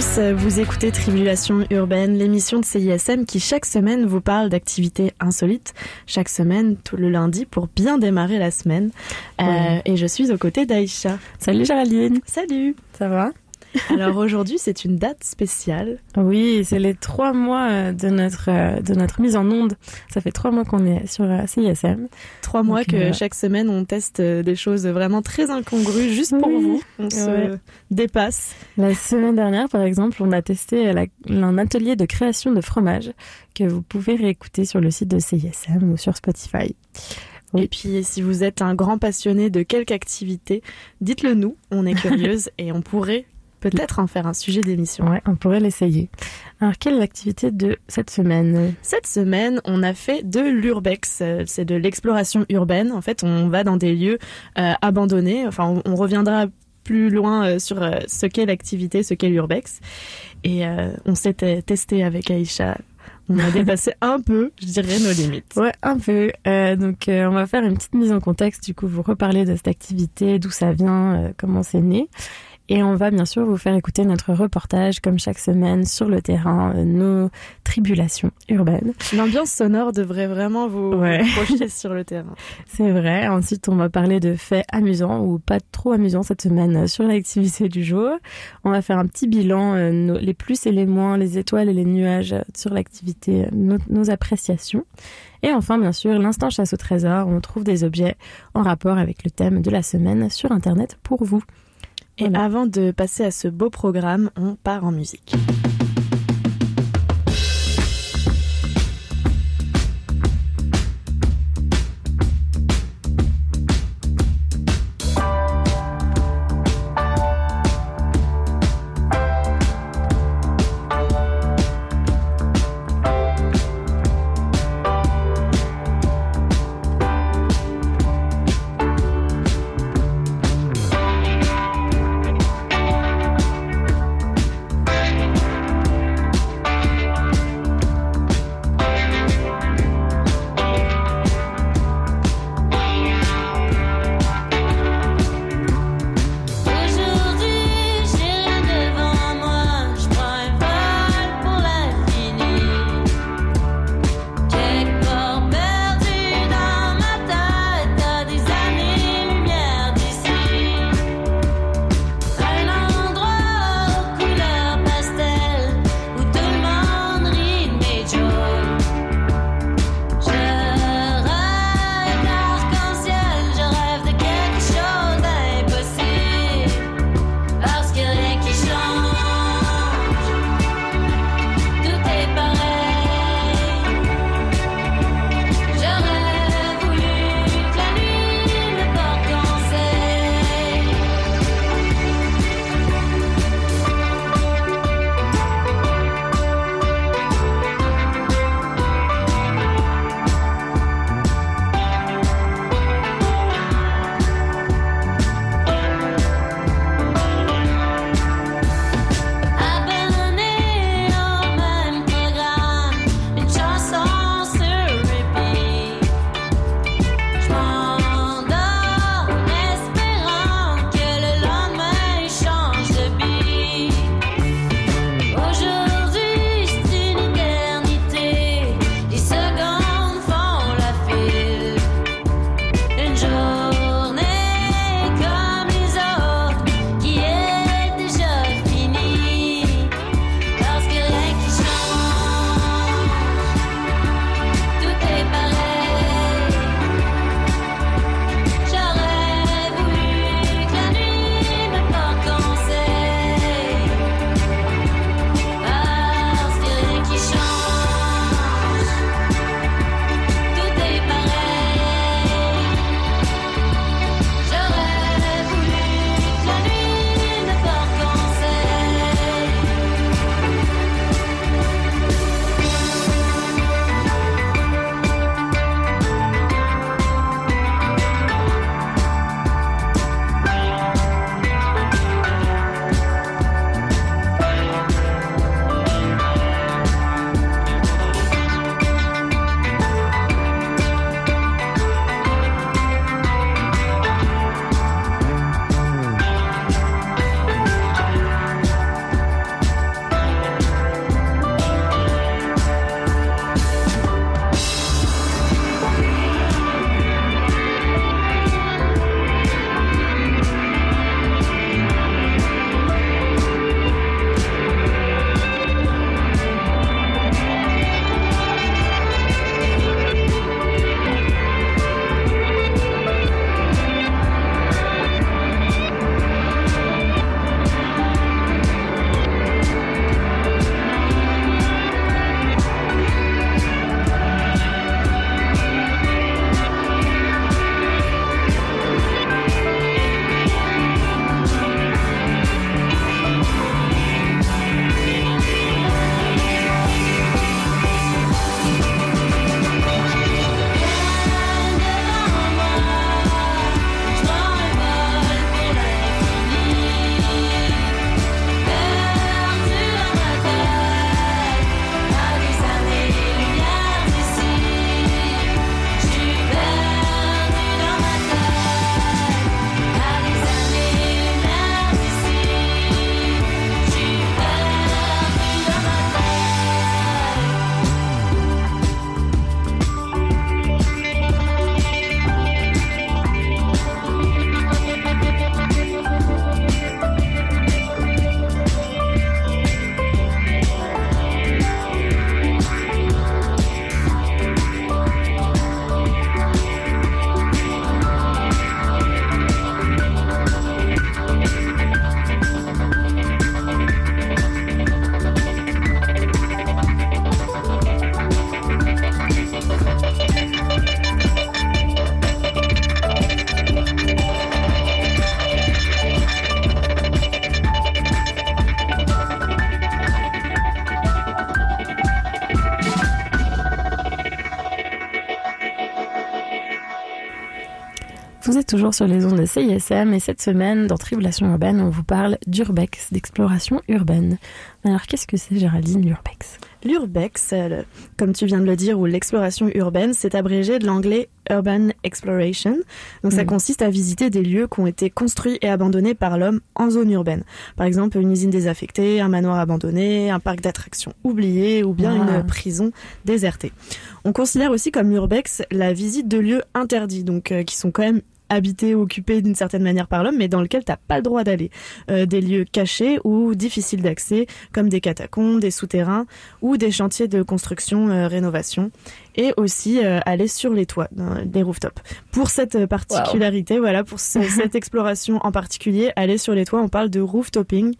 tous, vous écoutez Tribulation Urbaine, l'émission de CISM qui chaque semaine vous parle d'activités insolites, chaque semaine, tout le lundi, pour bien démarrer la semaine. Euh, et je suis aux côtés d'Aïcha. Salut Géraldine. Salut. Ça va? alors aujourd'hui, c'est une date spéciale. Oui, c'est les trois mois euh, de notre euh, de notre mise en onde. Ça fait trois mois qu'on est sur euh, CISM. Trois mois que chaque semaine on teste des choses vraiment très incongrues juste pour vous. On se dépasse. La semaine dernière, par exemple, on a testé un atelier de création de fromage que vous pouvez réécouter sur le site de CISM ou sur Spotify. Et puis, si vous êtes un grand passionné de quelque activité, dites-le nous. On est curieuse et on pourrait peut-être en faire un sujet d'émission. Ouais, on pourrait l'essayer. Alors, quelle est l'activité de cette semaine? Cette semaine, on a fait de l'urbex. C'est de l'exploration urbaine. En fait, on va dans des lieux euh, abandonnés. Enfin, on, reviendra plus loin euh, sur euh, ce qu'est l'activité, ce qu'est l'urbex. Et on s'est testé avec Aïcha on a dépassé un peu, je dirais, nos limites. Ouais, un peu. donc, on va faire une petite mise en contexte. Du coup, vous reparler de cette activité, d'où ça vient, comment c'est né. Et on va bien sûr vous faire écouter notre reportage, comme chaque semaine, sur le terrain, euh, nos tribulations urbaines. L'ambiance sonore devrait vraiment vous, projeter sur le terrain. C'est vrai. Ensuite, on va parler de faits amusants ou pas trop amusants cette semaine euh, sur l'activité du jour. On va faire un petit bilan, euh, les plus et les moins, les étoiles et les nuages sur l'activité, nos, nos appréciations. Et enfin, bien sûr, l'instant chasse au trésor, où on trouve des objets en rapport avec le thème de la semaine sur Internet pour vous. Et avant de passer à ce beau programme, on part en musique. Toujours sur les ondes de CISM et cette semaine, dans Tribulation urbaine, on vous parle d'urbex, d'exploration urbaine. Alors qu'est-ce que c'est Géraldine, l'urbex? L'urbex, euh, comme tu viens de le dire, ou l'exploration urbaine, c'est abrégé de l'anglais Urban Exploration. Donc ça Mhm. consiste à visiter des lieux qui ont été construits et abandonnés par l'homme en zone urbaine. Par exemple, une usine désaffectée, un manoir abandonné, un parc d'attractions oublié ou bien Ah. une prison désertée. On considère aussi comme l'urbex la visite de lieux interdits, donc euh, qui sont quand même habités, occupés d'une certaine manière par l'homme, mais dans lequel t'as pas le droit d'aller. Euh, des lieux cachés ou difficiles d'accès, comme des catacombes, des souterrains ou des chantiers de construction, euh, rénovation, et aussi euh, aller sur les toits, des rooftops. Pour cette euh, particularité, voilà, pour ce- cette exploration en particulier, aller sur les toits, on parle de rooftoping,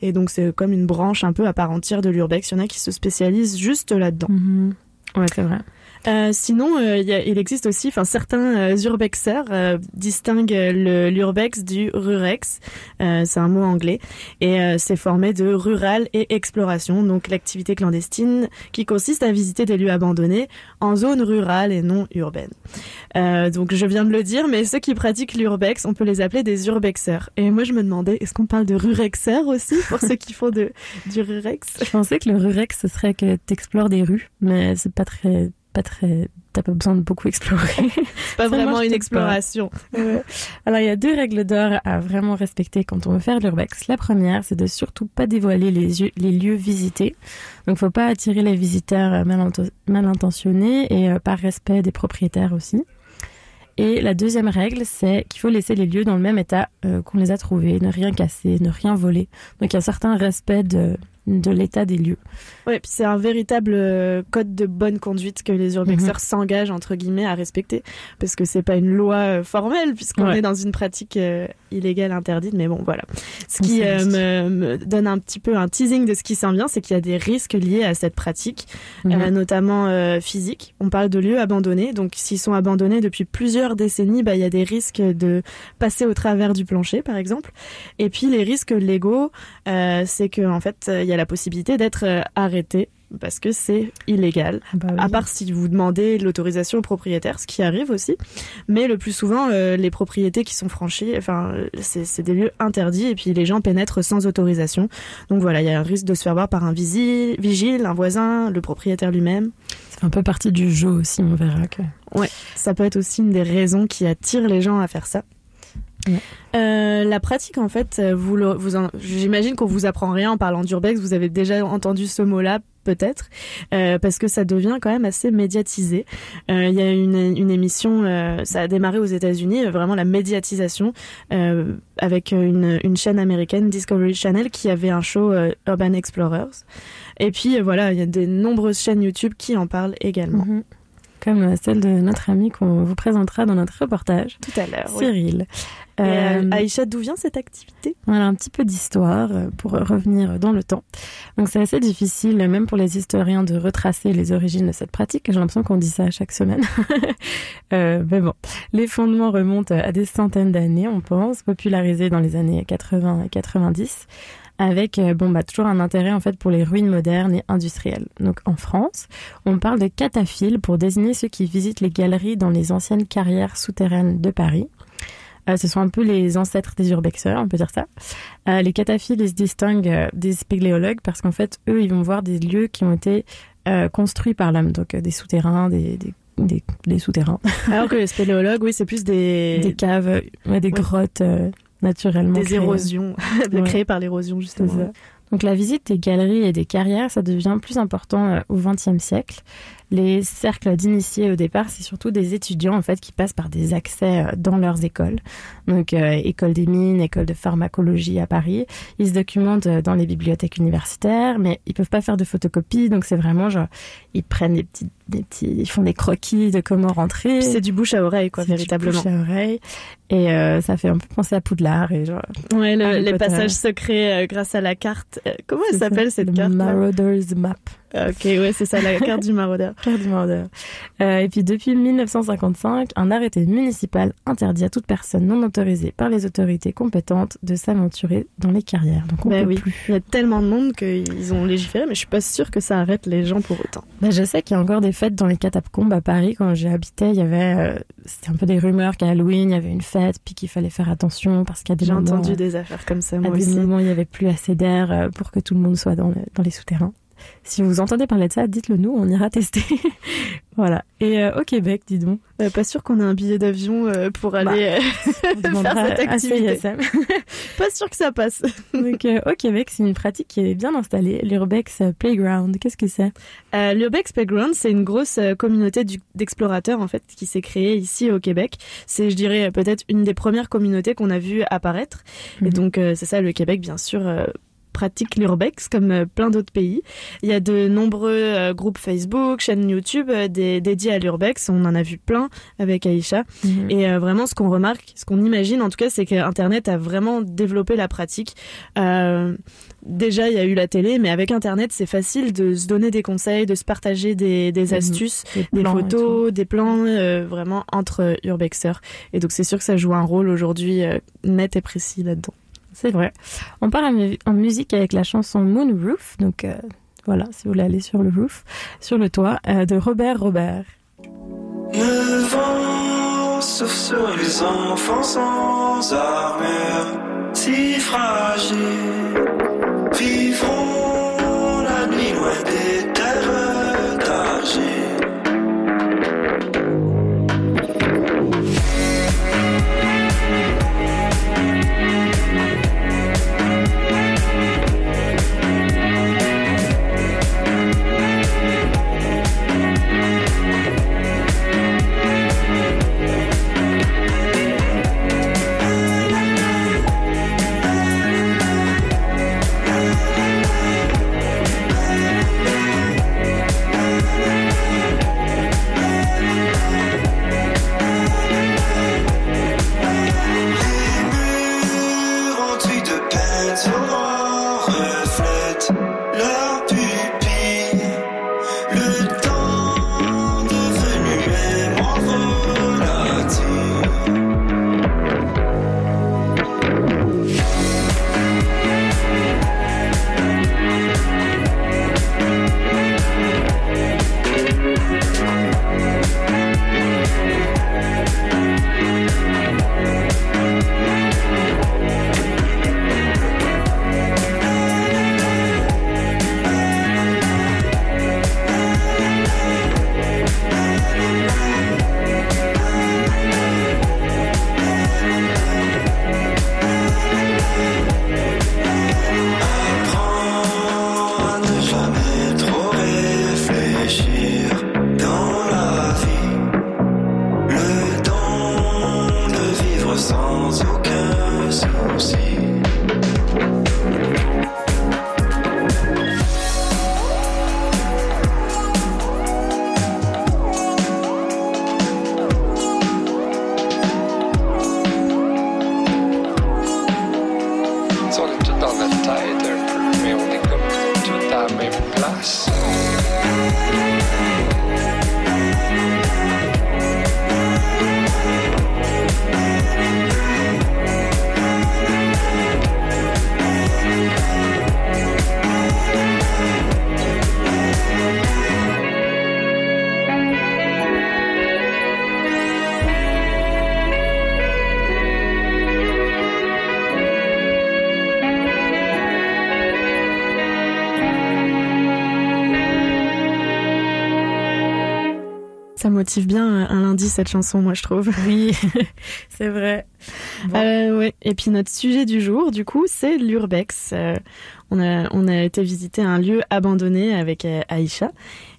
et donc c'est comme une branche un peu à part entière de l'urbex. Il y en a qui se spécialisent juste là-dedans. Mhm. Ouais, c'est vrai. Euh, sinon, euh, il existe aussi, enfin certains euh, urbexeurs euh, distinguent l'urbex du rurex. C'est un mot anglais et c'est formé de rural et exploration, donc l'activité clandestine qui consiste à visiter des lieux abandonnés en zone rurale et non urbaine. Donc je viens de le dire, mais ceux qui pratiquent l'urbex, on peut les appeler des urbexeurs. Et moi je me demandais, est-ce qu'on parle de rurexeurs aussi pour ceux qui font du rurex? Je pensais que le rurex, ce serait que t'explores des rues, mais c'est pas très, pas très, t'as pas besoin de beaucoup explorer. C'est pas vraiment une exploration. Ouais. Alors, il y a deux règles d'or à vraiment respecter quand on veut faire de l'urbex. La première, c'est de surtout pas dévoiler les, yeux- les lieux visités. Donc, faut pas attirer les visiteurs euh, mal intentionnés et euh, par respect des propriétaires aussi. Et la deuxième règle, c'est qu'il faut laisser les lieux dans le même état euh, qu'on les a trouvés, ne rien casser, ne rien voler. Donc, il y a un certain respect de, de l'état des lieux. Ouais, puis c'est un véritable euh, code de bonne conduite que les urbexeurs s'engagent entre guillemets à respecter, parce que c'est pas une loi euh, formelle puisqu'on Ouais. est dans une pratique euh, illégale interdite. Mais bon, voilà. Ce On qui euh, me, me donne un petit peu un teasing de ce qui s'en vient, c'est qu'il y a des risques liés à cette pratique, Mhm. euh, notamment physiques. On parle de lieux abandonnés, donc s'ils sont abandonnés depuis plusieurs décennies, bah il y a des risques de passer au travers du plancher, par exemple. Et puis les risques légaux, c'est que en fait il y a la possibilité d'être euh, arrêté parce que c'est illégal. Ah bah oui. À part si vous demandez l'autorisation au propriétaire, ce qui arrive aussi. Mais le plus souvent, euh, les propriétés qui sont franchies, enfin, euh, c'est des lieux interdits et puis les gens pénètrent sans autorisation. Donc voilà, il y a un risque de se faire voir par un visi- vigile, un voisin, le propriétaire lui-même. Ça fait un peu partie du jeu aussi, on verra que. Ça peut être aussi une des raisons qui attire les gens à faire ça. Euh, la pratique, en fait, euh, vous, le- vous j'imagine qu'on vous apprend rien en parlant d'urbex. Vous avez déjà entendu ce mot-là, peut-être, euh, parce que ça devient quand même assez médiatisé. Euh, Il y a une, une émission, euh, ça a démarré aux États-Unis, vraiment la médiatisation euh, avec une, une chaîne américaine, Discovery Channel, qui avait un show euh, Urban Explorers. Et puis voilà, il y a de nombreuses chaînes YouTube qui en parlent également. Mhm. Comme celle de notre ami qu'on vous présentera dans notre reportage, Tout à l'heure. Cyril. Euh, Euh, Aïcha, d'où vient cette activité? Voilà un petit peu d'histoire euh, pour revenir dans le temps. Donc c'est assez difficile, même pour les historiens, de retracer les origines de cette pratique. J'ai l'impression qu'on dit ça chaque semaine. euh, mais bon, les fondements remontent à des centaines d'années, on pense, popularisés dans les années 80 et 90 avec euh, bon bah toujours un intérêt en fait pour les ruines modernes et industrielles. Donc en France, on parle de cataphiles pour désigner ceux qui visitent les galeries dans les anciennes carrières souterraines de Paris. Euh, ce sont un peu les ancêtres des urbexeurs, on peut dire ça. Euh, les cataphiles, ils se distinguent euh, des spéléologues parce qu'en fait, eux, ils vont voir des lieux qui ont été euh, construits par l'homme, donc des souterrains, des, des, des, des souterrains, Alors que les spéléologues, oui, c'est plus des, des caves, ouais, des Ouais. grottes naturellement. des créées. érosions, Ouais. créées par l'érosion, justement. Donc la visite des galeries et des carrières, ça devient plus important au XXe siècle. Les cercles d'initiés au départ, c'est surtout des étudiants en fait qui passent par des accès euh, dans leurs écoles. Donc euh, école des mines, école de pharmacologie à Paris. Ils se documentent euh, dans les bibliothèques universitaires, mais ils peuvent pas faire de photocopies. Donc c'est vraiment genre ils prennent des petits, des petits, ils font des croquis de comment rentrer. C'est du bouche à oreille, quoi, du véritablement. bouche à oreille. Et euh, ça fait un peu penser à Poudlard et genre. Ouais, le- Harry les Potter. passages secrets euh, grâce à la carte. Euh, comment elle s'appelle cette carte Marauder's Map. Ok, ouais, c'est ça, la carte du maraudeur. carte du maraudeur. Euh, et puis depuis 1955, un arrêté municipal interdit à toute personne non autorisée par les autorités compétentes de s'aventurer dans les carrières. Donc on Bah peut oui, plus. il y a tellement de monde qu'ils ont légiféré, mais je suis pas sûre que ça arrête les gens pour autant. Bah, je sais qu'il y a encore des fêtes dans les catacombes à Paris. Quand j'y habitais, il y avait, euh, c'était un peu des rumeurs qu'à Halloween, il y avait une fête, puis qu'il fallait faire attention parce qu'il y a des J'ai entendu euh, des affaires comme ça, à moi des aussi. moments, il n'y avait plus assez d'air pour que tout le monde soit dans, le- dans les souterrains. Si vous entendez parler de ça, dites-le nous, on ira tester. voilà. Et euh, au Québec, dis donc, Euh, pas sûr qu'on ait un billet d'avion euh, pour aller. euh, on demandera cette activité. Pas sûr que ça passe. Donc, au Québec, c'est une pratique qui est bien installée, l'Urbex Playground. Qu'est-ce que c'est? L'Urbex Playground, c'est une grosse communauté d'explorateurs en fait qui s'est créée ici au Québec. C'est, je dirais, peut-être une des premières communautés qu'on a vu apparaître. Mhm. Et donc, euh, c'est ça, le Québec, bien sûr. Pratique l'urbex comme euh, plein d'autres pays. Il y a de nombreux euh, groupes Facebook, chaînes YouTube euh, dé- dédiés à l'urbex. On en a vu plein avec Aïcha. Mhm. Et vraiment, ce qu'on remarque, ce qu'on imagine en tout cas, c'est qu'Internet a vraiment développé la pratique. Euh, déjà, il y a eu la télé, mais avec Internet, c'est facile de se donner des conseils, de se partager des, des Mhm. astuces, des photos, des plans, euh, vraiment entre urbexeurs. Et donc, c'est sûr que ça joue un rôle aujourd'hui euh, net et précis là-dedans. C'est vrai. On part en, mu- en musique avec la chanson Moon Roof. Donc euh, voilà, si vous voulez aller sur le roof, sur le toit, euh, de Robert Robert. Le vent souffle sur les enfants sans armure, si fragiles, vivront la nuit loin des terres d'argile. Motive bien euh, un lundi cette chanson, moi je trouve. Oui, c'est vrai. Bon. Euh, ouais. Et puis notre sujet du jour, du coup, c'est l'urbex. Euh, on a on a été visiter un lieu abandonné avec Aïcha.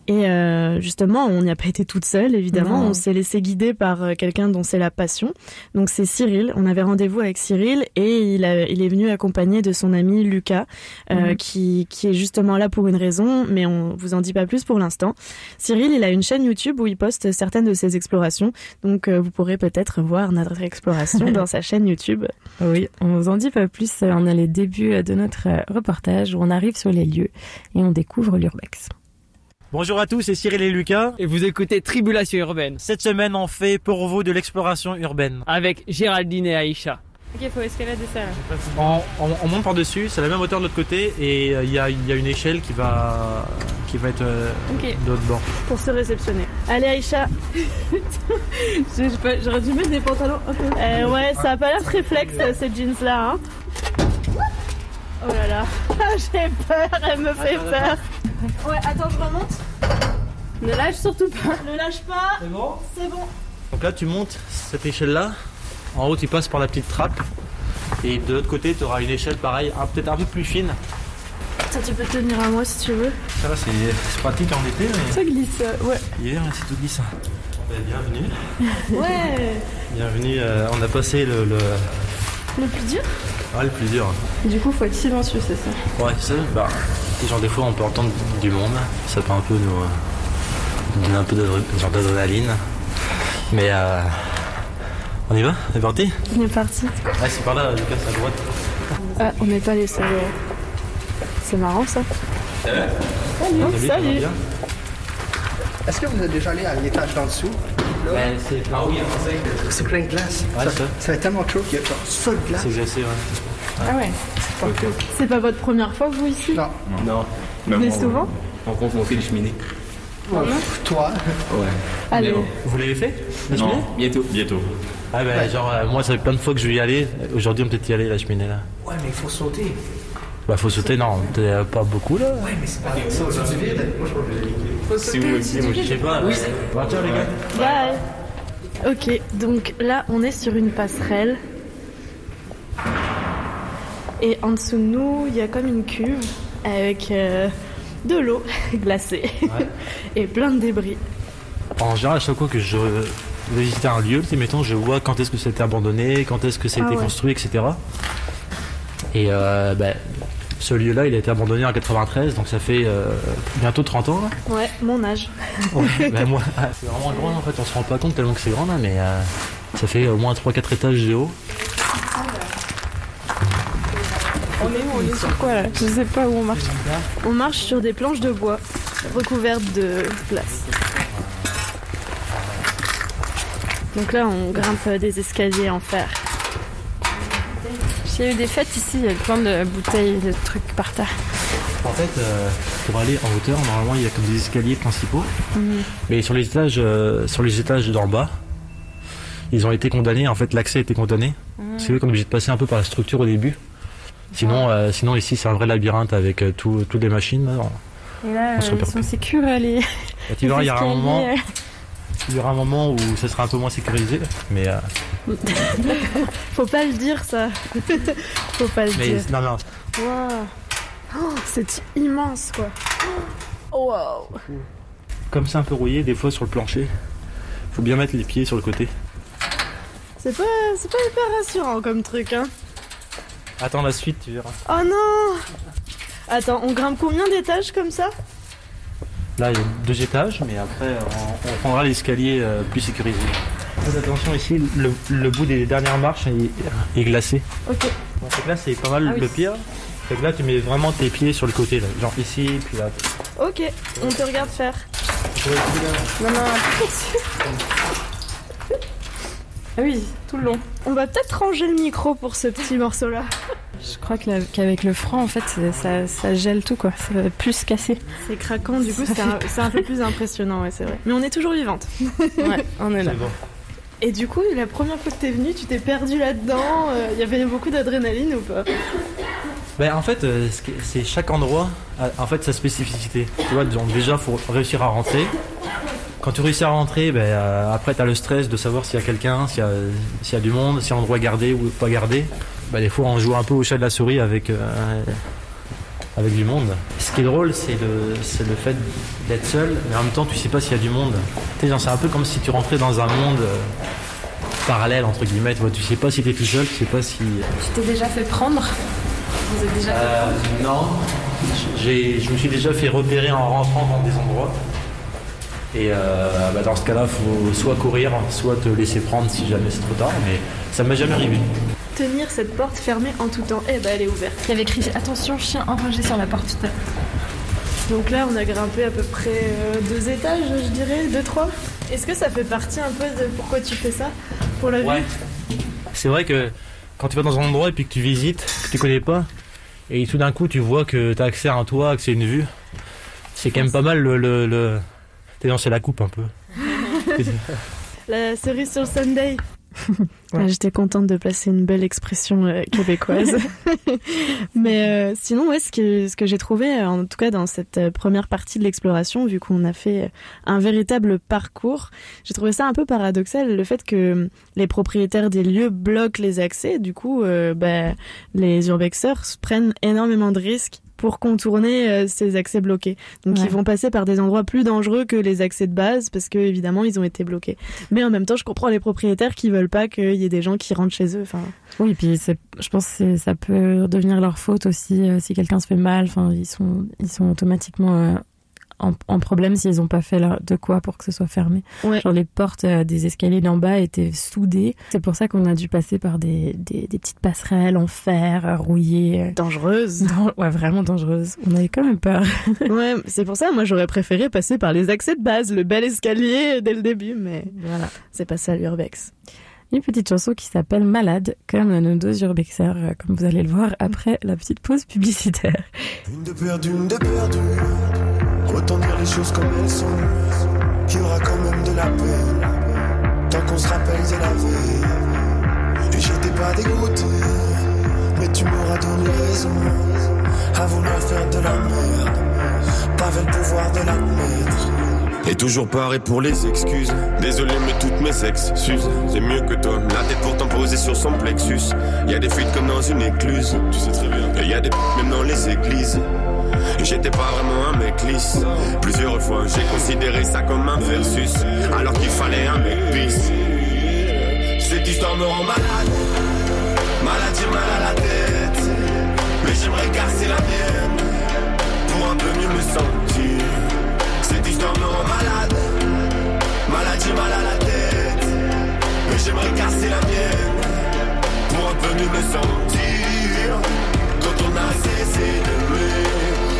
Et euh, justement, on n'y a pas été toute seule, évidemment. Non. On s'est laissé guider par euh, quelqu'un dont c'est la passion. Donc c'est Cyril. On avait rendez-vous avec Cyril et il, a, il est venu accompagné de son ami Lucas, euh, Mhm. qui, qui est justement là pour une raison, mais on vous en dit pas plus pour l'instant. Cyril, il a une chaîne YouTube où il poste certaines de ses explorations. Donc euh, vous pourrez peut-être voir notre exploration dans sa chaîne YouTube. Oui, on vous en dit pas plus. On a les débuts de notre euh, reportage où on arrive sur les lieux et on découvre l'Urbex. Bonjour à tous, c'est Cyril et Lucas. Et vous écoutez Tribulation Urbaine Cette semaine, on fait pour vous de l'exploration urbaine. avec Géraldine et Aïcha. Ok, faut escalader ça là. On, on- on monte par-dessus, c'est la même hauteur de l'autre côté, et euh, il y, a, il y a une échelle qui va, qui va être euh, de l'autre bord. Pour se réceptionner. Allez Aïcha. J'aurais dû mettre des pantalons un peu. Euh, ouais, ça a pas l'air très flex euh, ces jeans là. Hein. Oh là là. J'ai peur, elle me fait peur. Ouais, attends, je remonte. Ne lâche surtout pas. Ne lâche pas. C'est bon C'est bon. Donc là, tu montes cette échelle-là. En haut, tu passes par la petite trappe. Et de l'autre côté, tu auras une échelle pareille, un- peut-être un peu plus fine. Ça, tu peux tenir à moi si tu veux. Ça va, c'est c'est pratique en été, mais Ça glisse, euh, ouais. l'hiver, c'est tout glissant. Bienvenue. Ouais. Bienvenue, euh, on a passé le, le, Le plus dur ah, le plus dur. Du coup, faut être silencieux, c'est ça. Ouais, tu sais, bah, genre des fois on peut entendre du monde, ça peut un peu nous, euh, nous donner un peu d'adrénaline. Mais euh, on y va? C'est parti? On est parti. Ah c'est par là, Lucas, à droite. Ah, on n'est pas les seuls. C'est marrant ça. Salut, salut. ça Est-ce que vous êtes déjà allé à l'étage d'en dessous? Ben, c'est ah oui, C'est plein de glace. Ouais, ça, ça. tellement chaud qu'il y a genre de glace. c'est glacé, ouais. Ah ouais. C'est pas votre première fois vous ici Non. Non. Vous venez souvent On rencontre les cheminées. Toi, Allez. Vous l'avez fait la Non, cheminée bientôt. Bientôt. Ah ben genre euh, moi ça fait plein de fois que je vais y aller. Aujourd'hui on peut peut-être y aller la cheminée là. ouais, mais il faut sauter. Bah faut sauter, non, t'es pas beaucoup là. Ouais, mais c'est pas ça. C'est du vide. Moi, je moi, Je sais pas. Oui, ciao les gars. Bye. Ok, donc là on est sur une passerelle. Et en dessous de nous, il y a comme une cuve avec euh, de l'eau glacée et plein de débris. En général, à chaque fois que je vais visiter un lieu, tu sais, mettons, je vois quand est-ce que ça a été abandonné, quand est-ce que ça a Ah été ouais. construit, etc. Et euh, ben, ce lieu-là, il a été abandonné en 93, donc ça fait euh, bientôt 30 ans. Là. Ouais, mon âge. Ouais, ben, moi, ah, c'est vraiment grand en fait, on se rend pas compte tellement que c'est grand là, mais euh, ça fait au moins 3-4 étages de haut. On est où On est sur quoi là? Je sais pas où on marche. On marche sur des planches de bois recouvertes de glace. Donc là, on grimpe des escaliers en fer. S'il y a eu des fêtes ici, il y a plein de bouteilles, de trucs par terre. En fait, euh, pour aller en hauteur, normalement, il y a comme des escaliers principaux. Mais sur les étages, euh, sur les étages d'en bas, ils ont été condamnés. En fait, l'accès a été condamné. C'est eux qu'on est obligé de passer un peu par la structure au début. Sinon, euh, sinon ici, c'est un vrai labyrinthe avec tout- toutes les machines. là. Et là, On se ils sont sécures, les, verras, il y aura un moment, il y aura un moment où ça sera un peu moins sécurisé. Mais, euh, Faut pas le dire, ça. Faut pas le mais dire. non, non. Waouh. Oh, c'est immense, quoi. Oh, wow. Comme c'est un peu rouillé, des fois sur le plancher, faut bien mettre les pieds sur le côté. C'est pas, c'est pas hyper rassurant comme truc, hein. Attends la suite, tu verras. Oh non Attends, on grimpe combien d'étages comme ça? Là, il y a deux étages, mais après, on, on prendra l'escalier euh, plus sécurisé. Faites attention ici, le, le bout des dernières marches est, est glacé. Ok. Donc là, c'est pas mal Ah oui. le pire. Fait que là, tu mets vraiment tes pieds sur le côté, là. genre ici, puis là. Ok, on te regarde faire. Non, non. Ah oui, tout le long. On va peut-être ranger le micro pour ce petit morceau-là. Je crois qu'avec le franc, en fait, ça, ça gèle tout, quoi. Ça va plus casser. C'est craquant, du coup, c'est un, peu plus impressionnant, ouais, c'est vrai. Mais on est toujours vivante. Ouais, on est là. Bon. Et du coup, la première fois que t'es venue, tu t'es perdu là-dedans. euh, Il y avait beaucoup d'adrénaline ou pas? Ben, en fait, euh, c'est chaque endroit a en fait sa spécificité. Tu vois, donc déjà, faut réussir à rentrer. Quand tu réussis à rentrer, ben, euh, après, tu as le stress de savoir s'il y a quelqu'un, s'il y, y a du monde, s'il y a un endroit gardé ou pas gardé. Ben, des fois, on joue un peu au chat de la souris avec, euh, avec du monde. Ce qui est drôle, c'est le, c'est le fait d'être seul, mais en même temps, tu sais pas s'il y a du monde. Tu sais, genre, c'est un peu comme si tu rentrais dans un monde euh, parallèle, entre guillemets. Tu vois, tu sais pas si tu es tout seul, tu sais pas si. Tu t'es déjà fait prendre? Vous êtes déjà Euh, non, j'ai, je me suis déjà fait repérer en rentrant dans des endroits. Et euh, bah, dans ce cas-là, faut soit courir, soit te laisser prendre si jamais c'est trop tard. Mais ça m'est jamais arrivé. Tenir cette porte fermée en tout temps. Eh ben, elle est ouverte. Il y avait écrit attention, chien enragé sur la porte. Donc là, on a grimpé à peu près euh, deux étages, je dirais, deux, trois. Est-ce que ça fait partie un peu de pourquoi tu fais ça Pour la vue? Ouais. C'est vrai que quand tu vas dans un endroit et puis que tu visites, que tu connais pas, et tout d'un coup tu vois que tu as accès à un toit, que c'est une vue, c'est quand même pas mal le. le, le... T'es dans c'est la coupe un peu. La cerise sur le Sunday. Ah, J'étais contente de placer une belle expression euh, québécoise. Mais euh, sinon, ouais, ce que, ce que j'ai trouvé, euh, en tout cas dans cette première partie de l'exploration, vu qu'on a fait un véritable parcours, j'ai trouvé ça un peu paradoxal, le fait que les propriétaires des lieux bloquent les accès. Du coup, euh, bah, les urbexeurs prennent énormément de risques pour contourner euh, ces accès bloqués. Donc Ouais. ils vont passer par des endroits plus dangereux que les accès de base parce que évidemment ils ont été bloqués. Mais en même temps, je comprends les propriétaires qui veulent pas qu'il y ait des gens qui rentrent chez eux. Enfin, Oui, puis je pense que ça peut devenir leur faute aussi euh, si quelqu'un se fait mal. Enfin, ils sont, ils sont automatiquement euh, en, en problème s'ils n'ont pas fait leur- de quoi pour que ce soit fermé. Ouais. Genre les portes euh, des escaliers d'en bas étaient soudées. C'est pour ça qu'on a dû passer par des, des, des petites passerelles en fer euh, rouillées. euh, dangereuse. dan- ouais, vraiment dangereuses. On avait quand même peur. ouais, c'est pour ça, moi j'aurais préféré passer par les accès de base, le bel escalier dès le début, mais voilà. c'est pas ça l'urbex. Une petite chanson qui s'appelle Malade, comme nos deux urbexeurs, comme vous allez le voir après la petite pause publicitaire. Une de perdue, une de perdue. Autant dire les choses comme elles sont. Il y aura quand même de la peine. Tant qu'on se rappelle de la veille. Et j'étais pas dégoûté. Mais tu m'auras donné raison. À vouloir faire de la merde. T'avais le pouvoir de l'admettre. Et toujours pareil pour les excuses. Désolé, mais toutes mes excuses. C'est mieux que toi. La tête pourtant posée sur son plexus. Y a des fuites comme dans une écluse. Tu sais très bien. Et y a des p- même dans les églises. Et J'étais pas vraiment un mec lisse. Plusieurs fois, j'ai considéré ça comme un versus. Alors qu'il fallait un mec pisse. Cette histoire me rend malade. Malade, j'ai mal à la tête. Mais j'aimerais casser la mienne. Rend malade. Malade, mal à la tête. Mais j'aimerais casser la mienne. Pour un me sentir. Quand on a cessé d'aimer,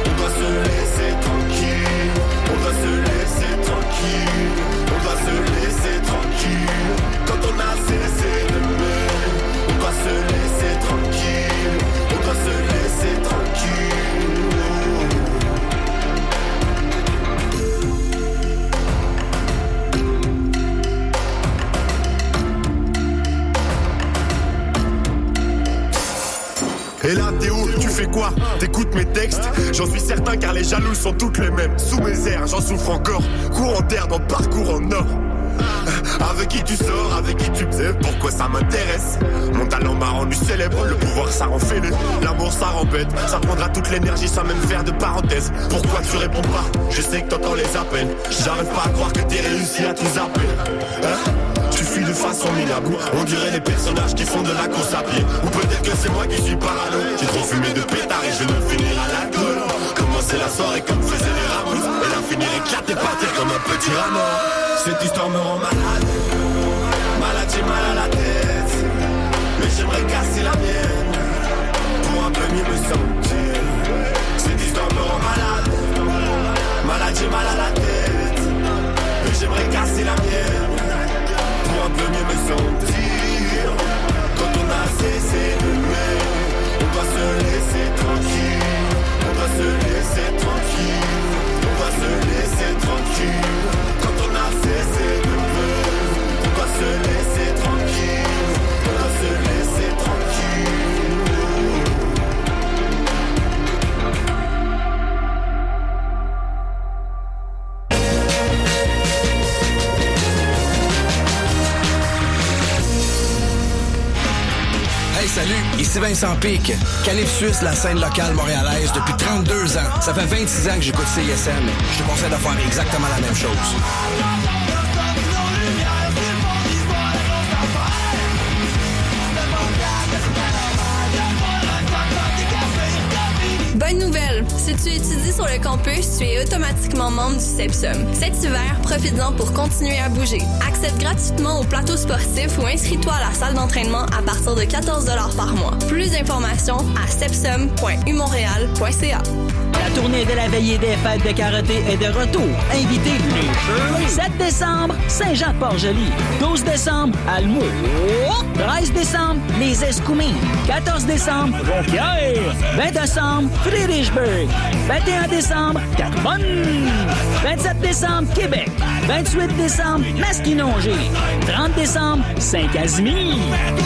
on doit se laisser tranquille. On doit se laisser tranquille. On doit se laisser tranquille. Quand on a cessé Et là, t'es Tu fais quoi? T'écoutes mes textes? J'en suis certain car les jaloux sont toutes les mêmes. Sous mes airs, j'en souffre encore. Courant d'air dans parcours en or. Avec qui tu sors, avec qui tu sais pourquoi ça m'intéresse? Mon talent m'a rendu célèbre, le pouvoir ça rend fêlé. L'amour ça rend bête, ça prendra toute l'énergie sans même faire de parenthèse. Pourquoi tu réponds pas? Je sais que t'entends les appels. J'arrive pas à croire que t'es réussi à tout zapper. Hein? Tu fuis de façon minable. On dirait les personnages qui font de la course à pied. Ou peut-être que c'est moi qui suis parano. J'ai trop fumé de pétard et je me finir à l'alcool. Commencer la soirée comme faisaient les rameaux. Et la finir éclatée, partir comme un petit rameau. Cette histoire me rend malade. Malade, j'ai mal à la tête. Mais j'aimerais casser la mienne. Pour un peu mieux me sentir. Cette histoire me rend malade. Malade, j'ai mal à la tête. Mais j'aimerais casser la mienne un mieux me sentir. Quand on a cessé d'aimer, on doit se laisser tranquille. On doit se laisser tranquille. On doit se laisser tranquille. Quand on a cessé d'aimer, on doit se laisser salut, ici Vincent Pic. Canif Suisse, la scène locale montréalaise depuis 32 ans. Ça fait 26 ans que j'écoute CISM. Je te conseille de faire exactement la même chose. Bonne nouvelle! Si tu étudies sur le campus, tu es automatiquement membre du CEPSUM. Cet hiver, profites-en pour continuer à bouger. Accède gratuitement au plateau sportif ou inscris-toi à la salle d'entraînement à partir de 14 par mois. Plus d'informations à sepsum.umontréal.ca. La tournée de la veillée des fêtes de karaté est de retour. Invitez les 7 décembre, Saint-Jean-Port-Joli. 12 décembre, Almo. 13 décembre, les Escoumins. 14 décembre, Jonquière. 20 décembre, Friedrichsburg. 21 décembre, Carbonne. 27 décembre, Québec. 28 décembre, Masquinongé. 30 décembre, Saint-Casimir.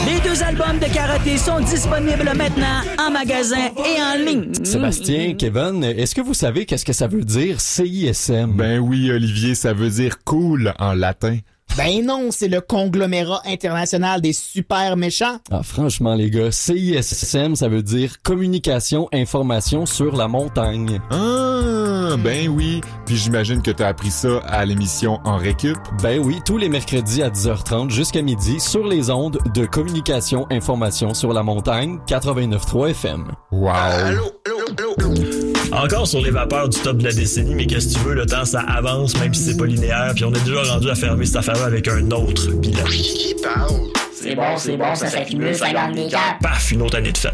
Les deux albums de karaté sont disponibles maintenant en magasin et en ligne. Sébastien, Kevin, est-ce que vous savez qu'est-ce que ça veut dire CISM? Ben oui, Olivier, ça veut dire cool en latin. Ben non, c'est le conglomérat international des super méchants. Ah, franchement, les gars, CISM, ça veut dire communication, information sur la montagne. Ah, ben oui. Puis j'imagine que t'as appris ça à l'émission En Récup. Ben oui, tous les mercredis à 10h30 jusqu'à midi sur les ondes de communication, information sur la montagne, 89.3 FM. Wow. Allô, allô, allô. Encore sur les vapeurs du top de la décennie, mais qu'est-ce que tu veux, le temps ça avance, même si c'est pas linéaire, puis on est déjà rendu à fermer cette affaire-là avec un autre bilan. Qui parle? C'est bon, c'est bon, ça s'accumule 50 000 Paf, une autre année de fête.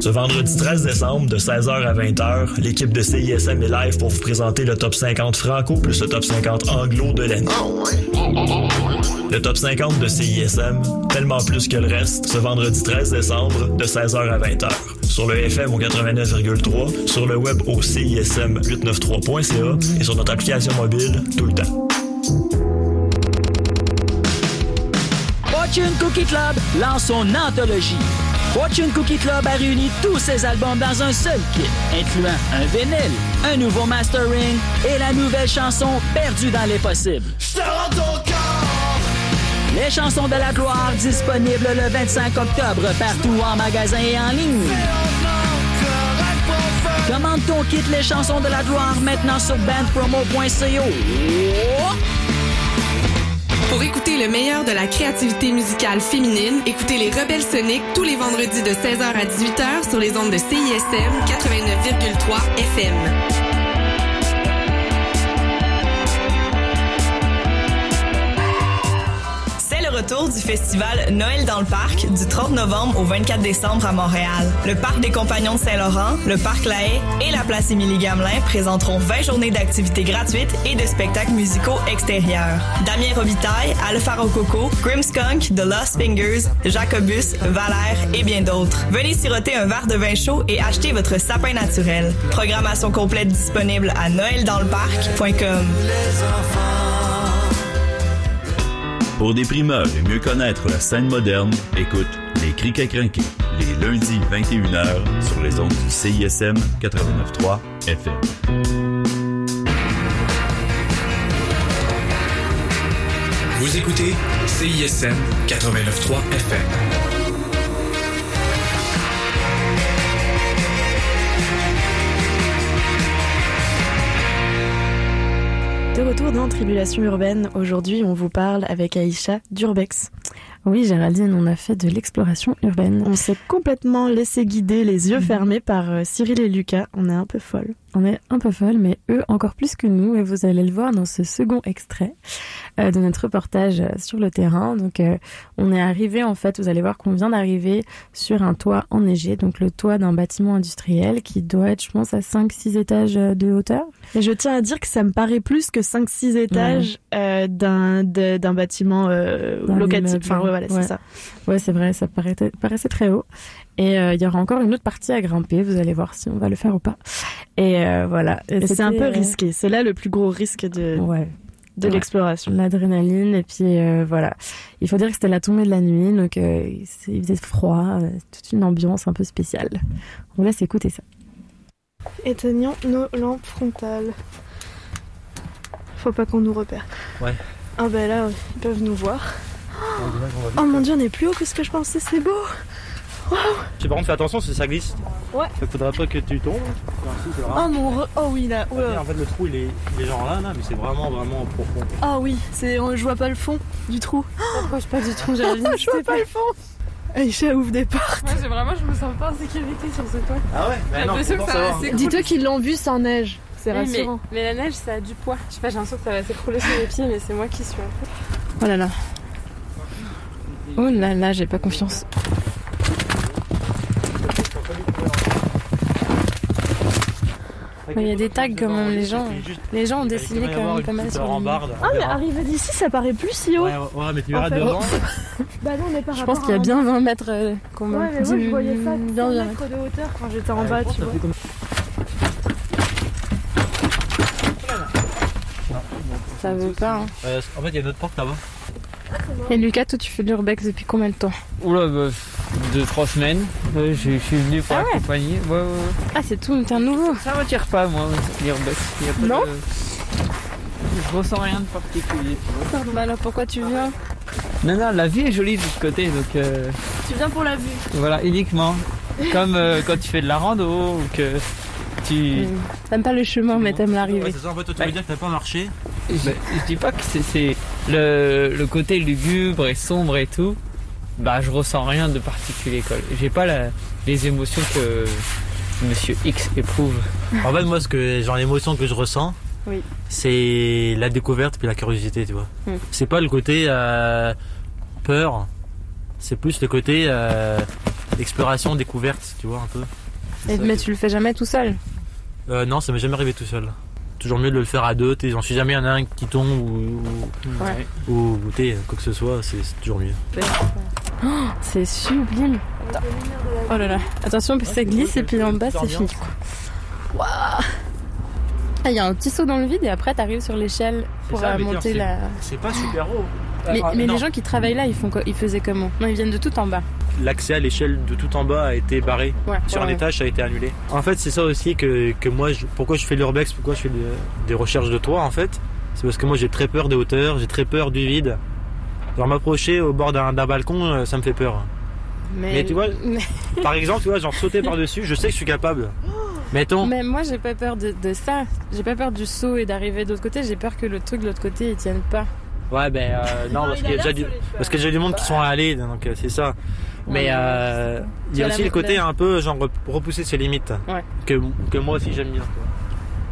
Ce vendredi 13 décembre, de 16h à 20h, l'équipe de CISM est live pour vous présenter le top 50 franco plus le top 50 anglo de l'année. Ah ouais? Le top 50 de CISM, tellement plus que le reste, ce vendredi 13 décembre, de 16h à 20h. Sur le FM au 89,3, sur le web au CISM893.ca et sur notre application mobile tout le temps. Fortune Cookie Club lance son anthologie. Fortune Cookie Club a réuni tous ses albums dans un seul kit, incluant un vinyle, un nouveau mastering et la nouvelle chanson Perdue dans les possibles. Les chansons de la gloire disponibles le 25 octobre partout en magasin et en ligne. Commande ton kit Les chansons de la gloire maintenant sur bandpromo.co. Pour écouter le meilleur de la créativité musicale féminine, écoutez les Rebelles Soniques tous les vendredis de 16h à 18h sur les ondes de CISM 89,3 FM. Retour du festival Noël dans le parc du 30 novembre au 24 décembre à Montréal. Le parc des Compagnons de Saint-Laurent, le parc La Haye et la place Émilie-Gamelin présenteront 20 journées d'activités gratuites et de spectacles musicaux extérieurs. Damien Robitaille, Alpha Rococo, Grimskunk, The Lost Fingers, Jacobus, Valère et bien d'autres. Venez siroter un verre de vin chaud et acheter votre sapin naturel. Programmation complète disponible à noeldansleparc.com. Pour des primeurs et mieux connaître la scène moderne, écoute Les Crics à Crinquer, les lundis 21h sur les ondes du CISM 89.3 FM. Vous écoutez CISM 89.3 FM. Retour dans Tribulation urbaine, aujourd'hui on vous parle avec Aïcha d'Urbex. Oui, Géraldine, on a fait de l'exploration urbaine. On s'est complètement laissé guider, les yeux fermés par euh, Cyril et Lucas. On est un peu folle. On est un peu folle, mais eux encore plus que nous, et vous allez le voir dans ce second extrait euh, de notre reportage sur le terrain. Donc, euh, on est arrivé, en fait, vous allez voir qu'on vient d'arriver sur un toit enneigé, donc le toit d'un bâtiment industriel qui doit être, je pense, à 5-6 étages de hauteur. Et je tiens à dire que ça me paraît plus que 5-6 étages euh, d'un bâtiment locatif. Enfin, ouais, voilà, Ouais. c'est ça. Ouais, c'est vrai, ça paraissait, paraissait très haut. Et euh, il y aura encore une autre partie à grimper, vous allez voir si on va le faire ou pas. Et euh, voilà. C'est un peu euh, risqué. C'est là le plus gros risque de, Ouais. de Ouais. l'exploration. L'adrénaline, et puis euh, voilà. Il faut dire que c'était la tombée de la nuit, donc euh, il faisait froid, toute une ambiance un peu spéciale. On vous laisse écouter ça. Éteignons nos lampes frontales. Faut pas qu'on nous repère. Ouais. Ah bah là, ils peuvent nous voir. Oh mon dieu, on est plus haut que ce que je pensais, c'est beau. Waouh. Tu par contre fais attention si ça glisse. Ouais. Fait que faudra pas que tu tombes. Oh rat. mon re- oh oui là. En fait le trou il est, il est genre là là mais c'est vraiment vraiment profond. Ah oui, c'est je vois pas le fond du trou. Approche pas du trou, Géraldine. je vois pas le fond. Aïcha ouvre des portes. Moi, j'ai vraiment, je me sens pas en sécurité sur ce toit. Ah ouais J'ai l'impression que ça va s'écrouler. Dis-toi qu'ils l'ont vu sans neige. C'est Oui, mais, rassurant. mais la neige, ça a du poids. Je sais pas, j'ai l'impression que ça va s'écrouler sur mes pieds, mais c'est moi qui suis un peu. Oh là là. Oh là là, j'ai pas confiance. Mais Il y a des tags quand même, les gens, les gens ont dessiné quand même pas mal sur rambarde. Ah, mais arrivé d'ici, ça paraît plus si haut. Ouais, ouais, mais tu verras devant. Bah non, mais par Je pense qu'il y a bien 20 mètres euh, quand même. Ouais, mais moi je voyais ça Bien, 100 bien. mètres de hauteur quand j'étais en bas, tu vois. Ça veut pas. hein. Euh, en fait, il y a une autre porte là-bas. Et Lucas, toi, tu fais de l'urbex depuis combien de temps Oula, bah, deux, trois semaines. Euh, je je suis venu pour Ah ouais accompagner. Ouais, ouais, ouais. Ah, c'est tout, t'es un nouveau. Ça m'attire pas, moi, l'urbex. Non de- Je ressens rien de particulier. vois. Bah alors pourquoi tu viens Non, non, la vie est jolie de ce côté, donc euh, Tu viens pour la vue. voilà, uniquement. Comme euh, quand tu fais de la rando ou que tu. T'aimes pas le chemin, mais t'aimes Ouais, l'arrivée. c'est ça, en fait, toi, tu veux dire que t'as pas marché Je, je dis pas que c'est- c'est le, le côté lugubre et sombre et tout. Bah, je ressens rien de particulier, quoi. J'ai pas la- les émotions que Monsieur X éprouve. En fait, moi, ce que, genre, l'émotion que je ressens, Oui. c'est la découverte puis la curiosité, tu vois. Mm. C'est pas le côté euh, peur, c'est plus le côté euh, exploration, découverte, tu vois, un peu. Et- Mais tu le fais jamais tout seul? Euh, non, ça m'est jamais arrivé tout seul. Toujours mieux de le faire à deux, j'en suis jamais il y en a un qui tombe ou, ou, Ouais. ou t'es, quoi que ce soit, c'est toujours mieux. Oh, c'est sublime. Attends. Oh là là. Attention, parce que ça glisse et puis en bas, c'est fini. Ah, il y a un petit saut dans le vide et après, t'arrives sur l'échelle pour ça, euh, monter la. C'est pas super haut. Mais, Ah, mais les gens qui travaillent là, ils, font quoi? Ils faisaient comment? Non, ils viennent de tout en bas. L'accès à l'échelle de tout en bas a été barré. Ouais, Sur ouais, un ouais. étage, ça a été annulé. En fait, c'est ça aussi que, que moi, je- pourquoi je fais l'urbex, pourquoi je fais des, des recherches de toit, en fait. C'est parce que moi, j'ai très peur des hauteurs, j'ai très peur du vide. Genre, m'approcher au bord d'un balcon, euh, ça me fait peur. Mais, Mais tu vois, Par exemple, tu vois, genre sauter par-dessus, je sais que je suis capable. Mettons, Mais moi, j'ai pas peur de, de ça. J'ai pas peur du saut et d'arriver de l'autre côté. J'ai peur que le truc de l'autre côté, il tienne pas. ouais, ben euh, non, parce qu'il y a déjà du, parce qu'il y a déjà du monde qui sont allés, donc euh, c'est ça. Mais euh, il y a aussi le côté un peu genre rep- repousser ses limites Ouais. que, que moi aussi j'aime bien. quoi.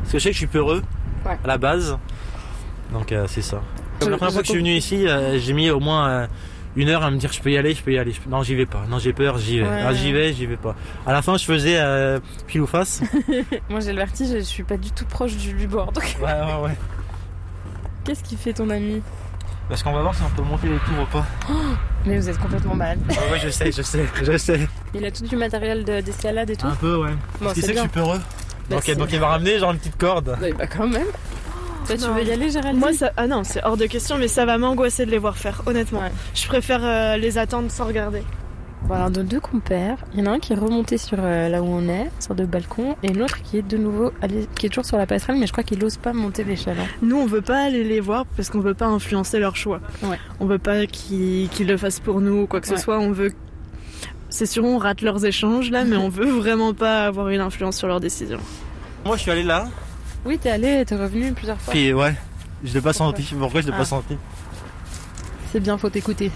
Parce que je sais que je suis peureux Ouais. à la base, donc euh, c'est ça. Comme la première fois que je suis venu ici, euh, j'ai mis au moins euh, une heure à me dire je peux y aller, je peux y aller. Je peux- Non, j'y vais pas. Non, j'ai peur, j'y vais. Ouais. Ah, j'y vais, j'y vais pas. À la fin, je faisais euh, pile ou face. moi, j'ai le vertige et je suis pas du tout proche du, du bord. Donc, ouais, ouais, ouais. qu'est-ce qu'il fait ton ami? Parce qu'on va voir si on peut monter les tours ou pas. Mais vous êtes complètement malade. Ouais, ouais, je sais, je sais, je sais. Il a tout du matériel de- d'escalade et tout. Un peu, ouais. Bon, Parce qu'il c'est sait que je suis peureux. Bah, donc, donc il va ramener genre une petite corde. Ouais, bah quand même. Toi, tu Non. veux y aller, Géraldine Moi, ça... ah non, c'est hors de question, mais ça va m'angoisser de les voir faire, honnêtement. Je préfère euh, les attendre sans regarder. Bon, alors, de deux compères, il y en a un qui est remonté sur euh, là où on est, sur de balcon, et l'autre qui est de nouveau allé, qui est toujours sur la passerelle, mais je crois qu'il n'ose pas monter l'échelle. hein. Nous, on veut pas aller les voir parce qu'on veut pas influencer leur choix. Ouais. On veut pas qu'ils le fassent pour nous ou quoi que ce soit. On veut. C'est sûr, on rate leurs échanges là, mais on veut vraiment pas avoir une influence sur leurs décisions. Moi, je suis allé là. Oui, t'es allé, t'es revenu plusieurs fois. Puis ouais, je l'ai pas senti. Pourquoi je l'ai Ah. pas senti? C'est bien, faut t'écouter.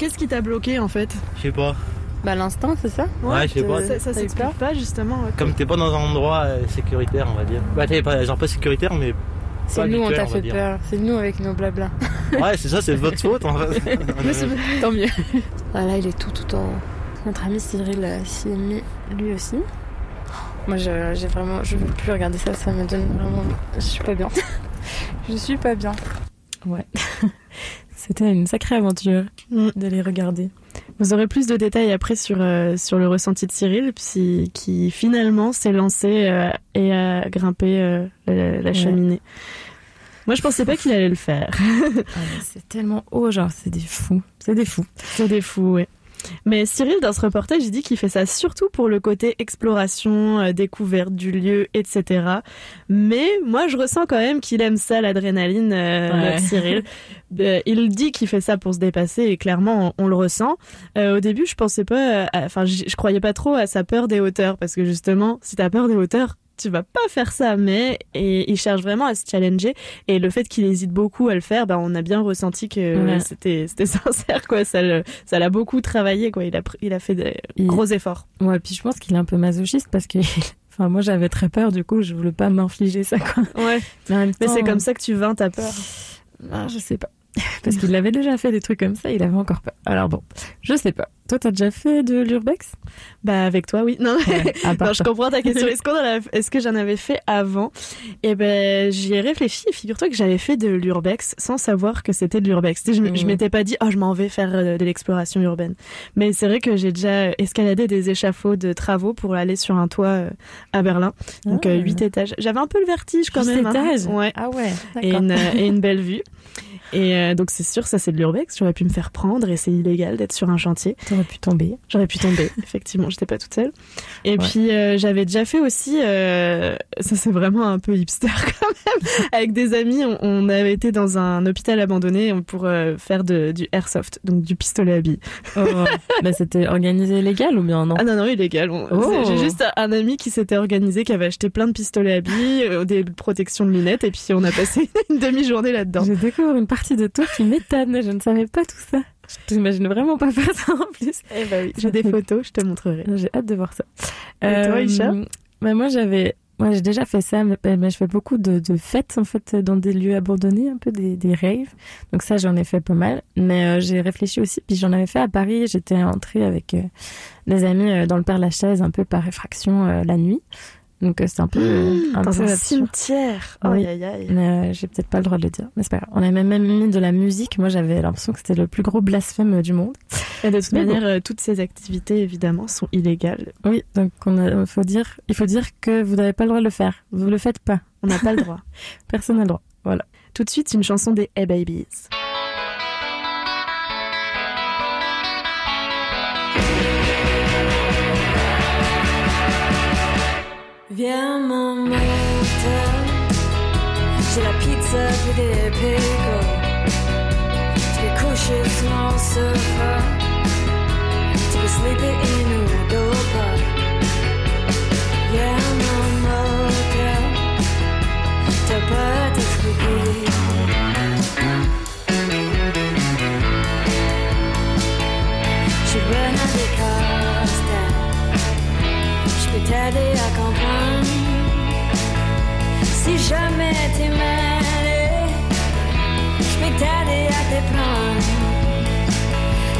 Qu'est-ce qui t'a bloqué en fait Je sais pas. Bah, l'instinct, c'est ça Ouais, je sais pas. Ça, s'explique pas justement. ouais. Comme t'es pas dans un endroit euh, sécuritaire, on va dire. Bah, t'es pas, genre pas sécuritaire, mais. C'est nous, on t'a fait dire. peur. C'est nous avec nos blabla. Ouais, c'est ça, c'est de votre faute en fait. Tant mieux. Ah, là, il est tout, tout en. Notre ami Cyril euh, s'y est mis lui aussi. Moi, je- j'ai vraiment. Je veux plus regarder ça, ça me donne vraiment. Je suis pas bien. je suis pas bien. Ouais. C'était une sacrée aventure d'aller regarder. Vous aurez plus de détails après sur, euh, sur le ressenti de Cyril, qui, qui finalement s'est lancé euh, et a grimpé euh, la, la Ouais. cheminée. Moi, je pensais pas qu'il allait le faire. Ah, c'est tellement haut, genre, c'est des fous. C'est des fous. C'est des fous, ouais. Mais Cyril, dans ce reportage, il dit qu'il fait ça surtout pour le côté exploration, euh, découverte du lieu, etc. Mais moi, je ressens quand même qu'il aime ça, l'adrénaline, euh, Ouais. notre Cyril. Euh, il dit qu'il fait ça pour se dépasser et clairement, on, on le ressent. Au début, je pensais pas, enfin, je croyais pas trop à sa peur des hauteurs parce que justement, si t'as peur des hauteurs, tu vas pas faire ça, mais et il cherche vraiment à se challenger et le fait qu'il hésite beaucoup à le faire, bah on a bien ressenti que Ouais. c'était c'était sincère quoi, ça le- ça l'a beaucoup travaillé quoi, il a il a fait des Il- gros efforts. Ouais, puis je pense qu'il est un peu masochiste parce que. Enfin, moi, j'avais très peur, du coup, je voulais pas m'infliger ça, quoi. Ouais. Mais, c'est comme ça que tu vins ta peur. Ah, je sais pas. Parce qu'il avait déjà fait des trucs comme ça, il avait encore peur. Alors bon, je sais pas. Toi, t'as déjà fait de l'urbex? Bah avec toi, oui. Non, Ouais, non, je comprends ta question. Est-ce qu'on en a- est-ce que j'en avais fait avant? Eh ben, j'y ai réfléchi. et Figure-toi que j'avais fait de l'urbex sans savoir que c'était de l'urbex. Tu sais, Je, m- je Mhm. m'étais pas dit, oh, je m'en vais faire euh, de l'exploration urbaine. Mais c'est vrai que j'ai déjà escaladé des échafauds de travaux pour aller sur un toit euh, à Berlin. Donc Ah. euh, huit étages. J'avais un peu le vertige quand Huit même. hein. étages? Ouais. Ah ouais, Et une, euh, et une belle vue. Et euh, donc c'est sûr, ça c'est de l'urbex. J'aurais pu me faire prendre et c'est illégal d'être sur un chantier. T'aurais pu tomber. J'aurais pu tomber, effectivement. J'étais pas toute seule. Et Ouais. puis euh, j'avais déjà fait aussi, euh, ça c'est vraiment un peu hipster quand même, avec des amis. On, on avait été dans un hôpital abandonné pour euh, faire de, du airsoft, donc du pistolet à billes. Oh. bah, c'était organisé légal ou bien non Ah non non illégal. Oh. J'ai juste un ami qui s'était organisé, qui avait acheté plein de pistolets à billes, des protections de lunettes, et puis on a passé une demi-journée là-dedans. Je découvre une partie de toi qui m'étonne. Je ne savais pas tout ça. Je t'imagine vraiment pas faire ça en plus. Eh ben oui, j'ai des photos, je te montrerai. J'ai hâte de voir ça. Et toi, Isha bah, Moi, j'avais. Moi, j'ai déjà fait ça, mais, mais je fais beaucoup de, de fêtes, en fait, dans des lieux abandonnés, un peu des, des raves. Donc ça, j'en ai fait pas mal. Mais euh, j'ai réfléchi aussi, puis j'en avais fait à Paris. J'étais entrée avec euh, des amis euh, dans le Père Lachaise, un peu par effraction, euh, la nuit. Donc euh, c'est un peu, euh, un dans peu un absurde. cimetière. Oui. Aïe, aïe, aïe. Mais euh, j'ai peut-être pas le droit de le dire. Mais c'est pas grave. On a même même mis de la musique. Moi, j'avais l'impression que c'était le plus gros blasphème du monde. Et de toute Mais bon. manière, euh, toutes ces activités, évidemment, sont illégales. Oui, donc on a, faut dire, il faut dire que vous n'avez pas le droit de le faire. Vous le faites pas. On n'a pas le droit. Personne n'a le droit. Voilà. Tout de suite, une chanson des Hey Babies. Viens moteur, j'ai la pizza puis des pickles. Tu peux coucher sur mon sofa, tu peux sleeper in ou dopa. Viens moteur, t'as pas à t'expliquer. Je suis bonne à. Je peux t'aider à comprendre. Si jamais t'es mêlé Je peux t'aider à te prendre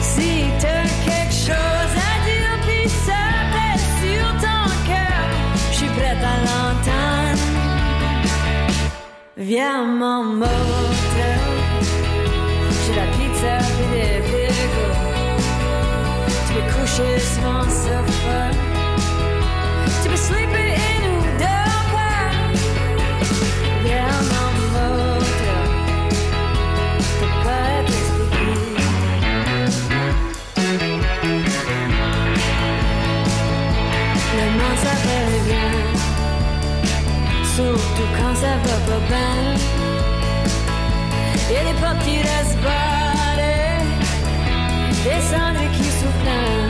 Si t'as quelque chose à dire Puis ça sur ton cœur Je suis prête à l'entendre. Viens mon motel J'ai la pizza et des pickles Tu peux coucher sur mon sofa Surtout quand ça va pas bien. Y'a des portes qui Des cendres qui soufflent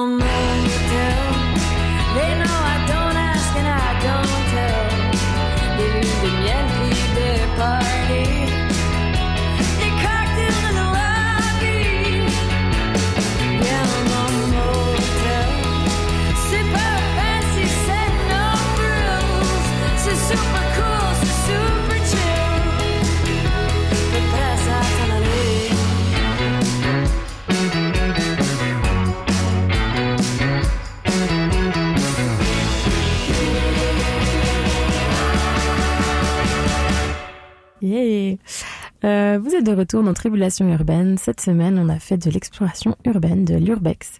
Euh, vous êtes de retour dans Tribulation urbaine. Cette semaine, on a fait de l'exploration urbaine de l'urbex.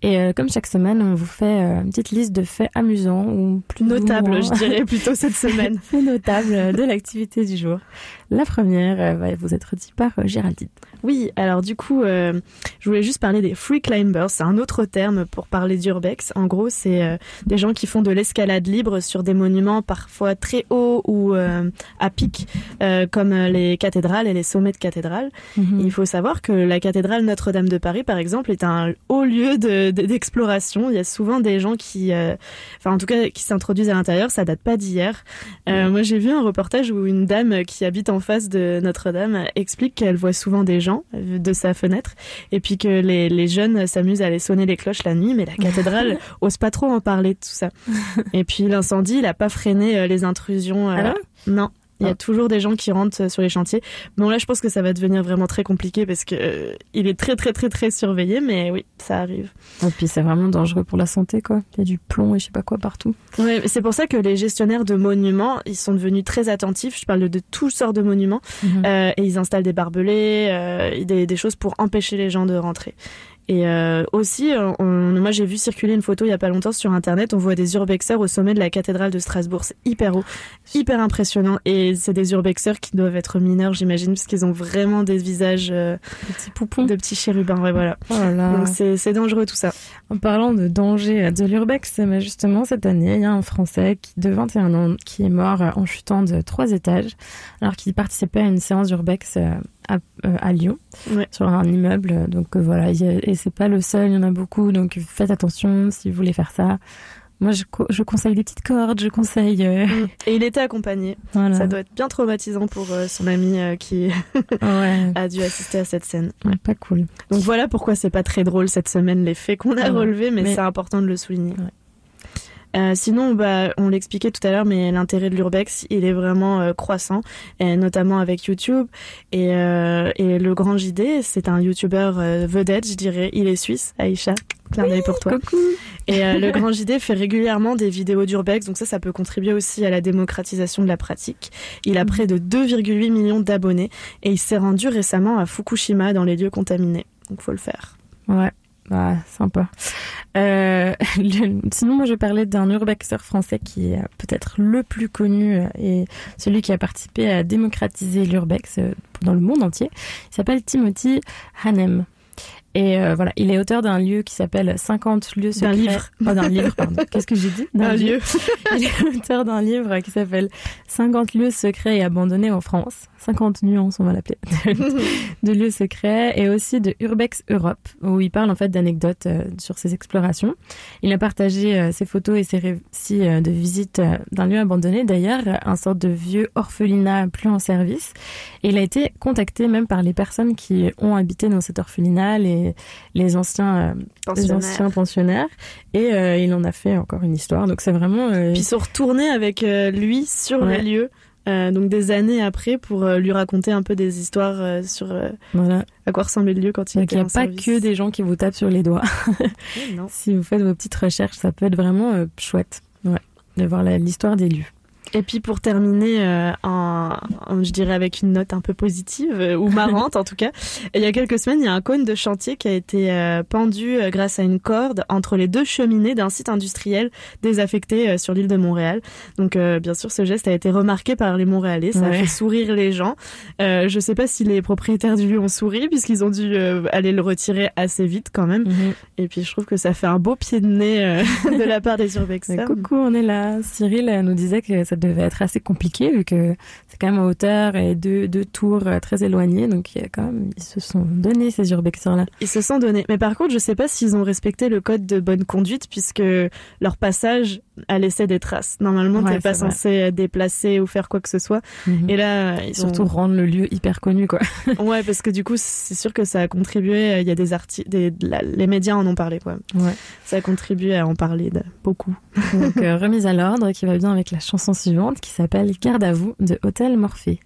Et euh, comme chaque semaine, on vous fait euh, une petite liste de faits amusants ou plus Notable, ou moins- je dirais plutôt cette semaine. faits notables de l'activité du jour. La première euh, va vous être dit par euh, Géraldine. Oui, alors du coup, euh, je voulais juste parler des free climbers. C'est un autre terme pour parler d'urbex. En gros, c'est euh, des gens qui font de l'escalade libre sur des monuments parfois très hauts ou euh, à pic, comme les cathédrales et les sommets de cathédrales. Mhm. Il faut savoir que la cathédrale Notre-Dame de Paris, par exemple, est un haut lieu de- de- d'exploration. Il y a souvent des gens qui, enfin en tout cas, qui s'introduisent à l'intérieur. Ça date pas d'hier. Moi, j'ai vu un reportage où une dame qui habite en face de Notre-Dame explique qu'elle voit souvent des gens euh, de sa fenêtre et puis que les, les jeunes s'amusent à aller sonner les cloches la nuit, mais la cathédrale ose pas trop en parler de tout ça. Et puis l'incendie, il a pas freiné euh, les intrusions. euh, Ah non? non. Il y a Ah. toujours des gens qui rentrent euh, sur les chantiers. Bon là, je pense que ça va devenir vraiment très compliqué parce que euh, il est très très très très surveillé, mais oui, ça arrive. Et puis c'est vraiment dangereux pour la santé, quoi. Il y a du plomb et je sais pas quoi partout. Ouais, mais c'est pour ça que les gestionnaires de monuments, ils sont devenus très attentifs. Je parle de, toutes sortes de monuments Mhm. euh, et ils installent des barbelés, euh, des, des choses pour empêcher les gens de rentrer. Et euh, aussi, euh, on, moi j'ai vu circuler une photo il y a pas longtemps sur internet. On voit des urbexeurs au sommet de la cathédrale de Strasbourg. C'est hyper haut, hyper impressionnant. Et c'est des urbexeurs qui doivent être mineurs, j'imagine, parce qu'ils ont vraiment des visages euh, Des petits poupons. de petits chérubins. Ouais, voilà. Oh là. Donc c'est dangereux tout ça. En parlant de danger de l'urbex, justement cette année, il y a un Français qui, de 21 ans qui est mort en chutant de trois étages alors qu'il participait à une séance d'urbex euh, à, euh, à Lyon Ouais. sur un immeuble. Donc euh, voilà, a- et c'est pas le seul, il y en a beaucoup. Donc faites attention si vous voulez faire ça. Moi, je, je conseille des petites cordes, je conseille. euh, Et il était accompagné. voilà. Ça doit être bien traumatisant pour euh, son ami qui Ouais, a dû assister à cette scène. ouais, pas cool. Donc voilà pourquoi c'est pas très drôle cette semaine les faits qu'on a relevés, mais, Mais- c'est important de le souligner. Euh, sinon, bah, on l'expliquait tout à l'heure, mais l'intérêt de l'urbex, il est vraiment euh, croissant, et notamment avec YouTube. Et, euh, et le grand JD, c'est un YouTuber euh, vedette, je dirais. Il est suisse, Aïcha. Clin d'œil pour toi. Coucou. Et euh, le grand JD fait régulièrement des vidéos d'urbex, donc ça, ça peut contribuer aussi à la démocratisation de la pratique. Il a près de 2,8 millions d'abonnés et il s'est rendu récemment à Fukushima dans les lieux contaminés. Donc faut le faire. Ouais, bah, sympa. Euh, sinon, moi, je parlais d'un urbexeur français qui est peut-être le plus connu euh, et celui qui a participé à démocratiser l'urbex euh, dans le monde entier. Il s'appelle Timothy Hanem. Et euh, voilà, il est auteur d'un lieu qui s'appelle 50 lieux secrets. D'un livre. Oh, d'un livre, pardon. Qu'est-ce que j'ai dit? Un lieu. Il est auteur d'un livre qui s'appelle 50 lieux secrets et abandonnés en France. 50 nuances, on va l'appeler. de lieux secrets et aussi de Urbex Europe, où il parle en fait d'anecdotes euh, sur ses explorations. Il a partagé euh, ses photos et ses récits de visite d'un lieu abandonné, d'ailleurs, un sorte de vieux orphelinat plus en service. Et il a été contacté même par les personnes qui ont habité dans cet orphelinat, les, les anciens, euh, les Pensionnaires. anciens pensionnaires. Et euh, il en a fait encore une histoire. Donc c'est vraiment... euh, Puis ils sont retournés avec lui sur Ouais. les lieux, euh, donc des années après, pour euh, lui raconter un peu des histoires euh, sur voilà. à quoi ressemblait le lieu quand il Donc était il n'y a en pas service. que des gens qui vous tapent sur les doigts. Oui, non. si vous faites vos petites recherches, ça peut être vraiment chouette. Ouais, de voir l'histoire des lieux. Et puis pour terminer, euh, en, en- je dirais avec une note un peu positive euh, ou marrante en tout cas, il y a quelques semaines, il y a un cône de chantier qui a été euh, pendu euh, grâce à une corde entre les deux cheminées d'un site industriel désaffecté euh, sur l'île de Montréal. Donc euh, bien sûr, ce geste a été remarqué par les Montréalais, ça a fait sourire les gens. Euh, je sais pas si les propriétaires du lieu ont souri puisqu'ils ont dû euh, aller le retirer assez vite quand même. Et puis je trouve que ça fait un beau pied de nez euh, de la part des urbexers. coucou, on est là. Cyril nous disait que ça devait être assez compliqué vu que c'est quand même en hauteur et deux, deux tours euh, très éloignées. Donc il y a quand ils se sont donnés ces urbexeurs-là. Ils se sont donnés. Mais par contre, je sais pas s'ils ont respecté le code de bonne conduite puisque leur passage a laissé des traces. Normalement, Ouais, t'es pas vrai. censé euh, déplacer ou faire quoi que ce soit. Mhm. Et là, ils Surtout rendre le lieu hyper connu, quoi. ouais, parce que du coup, c'est sûr que ça a contribué. Il y a des la- les médias en ont parlé, quoi. Ouais. Ça a contribué à en parler de- beaucoup. Donc euh, remise à l'ordre qui va bien avec la chanson suivante qui s'appelle Garde à vous de Hôtel Morphée.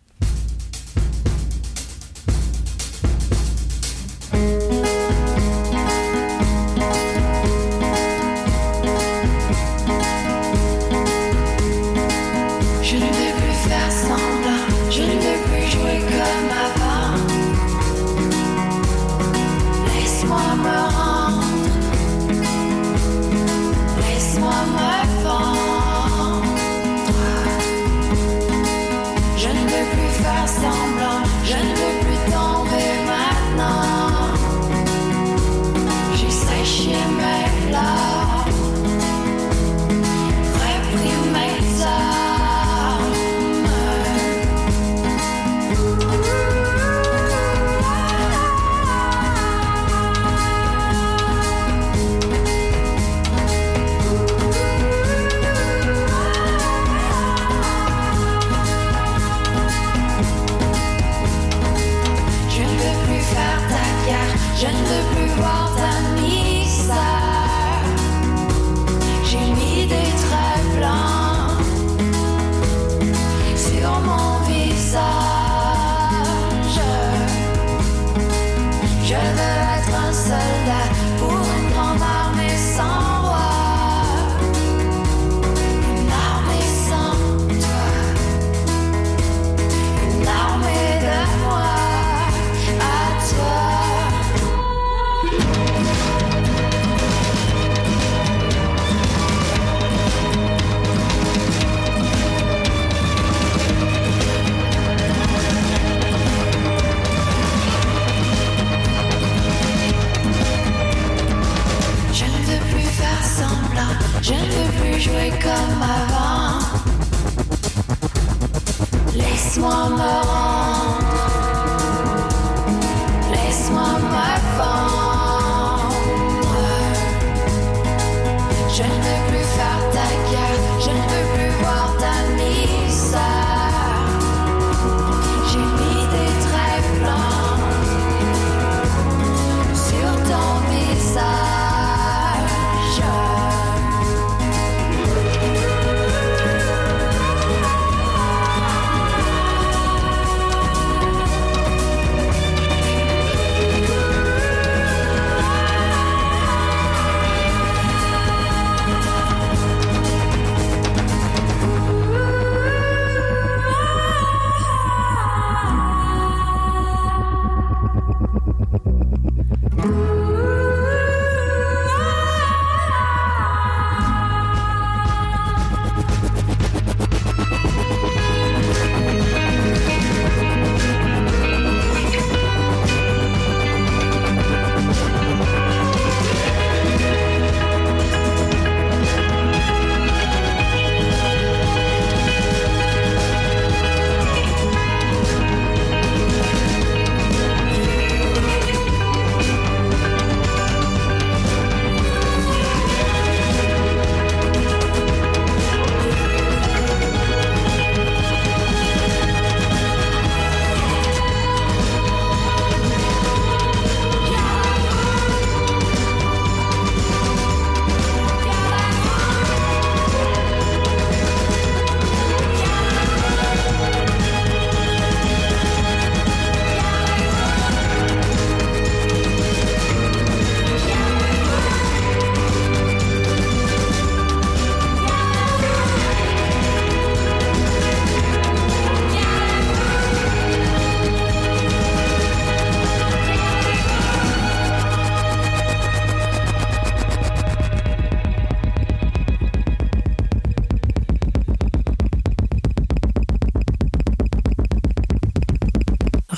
Laisse-moi me rendre. Laisse-moi me vendre. Je ne veux plus faire ta guerre. Je ne veux plus voir ta misère.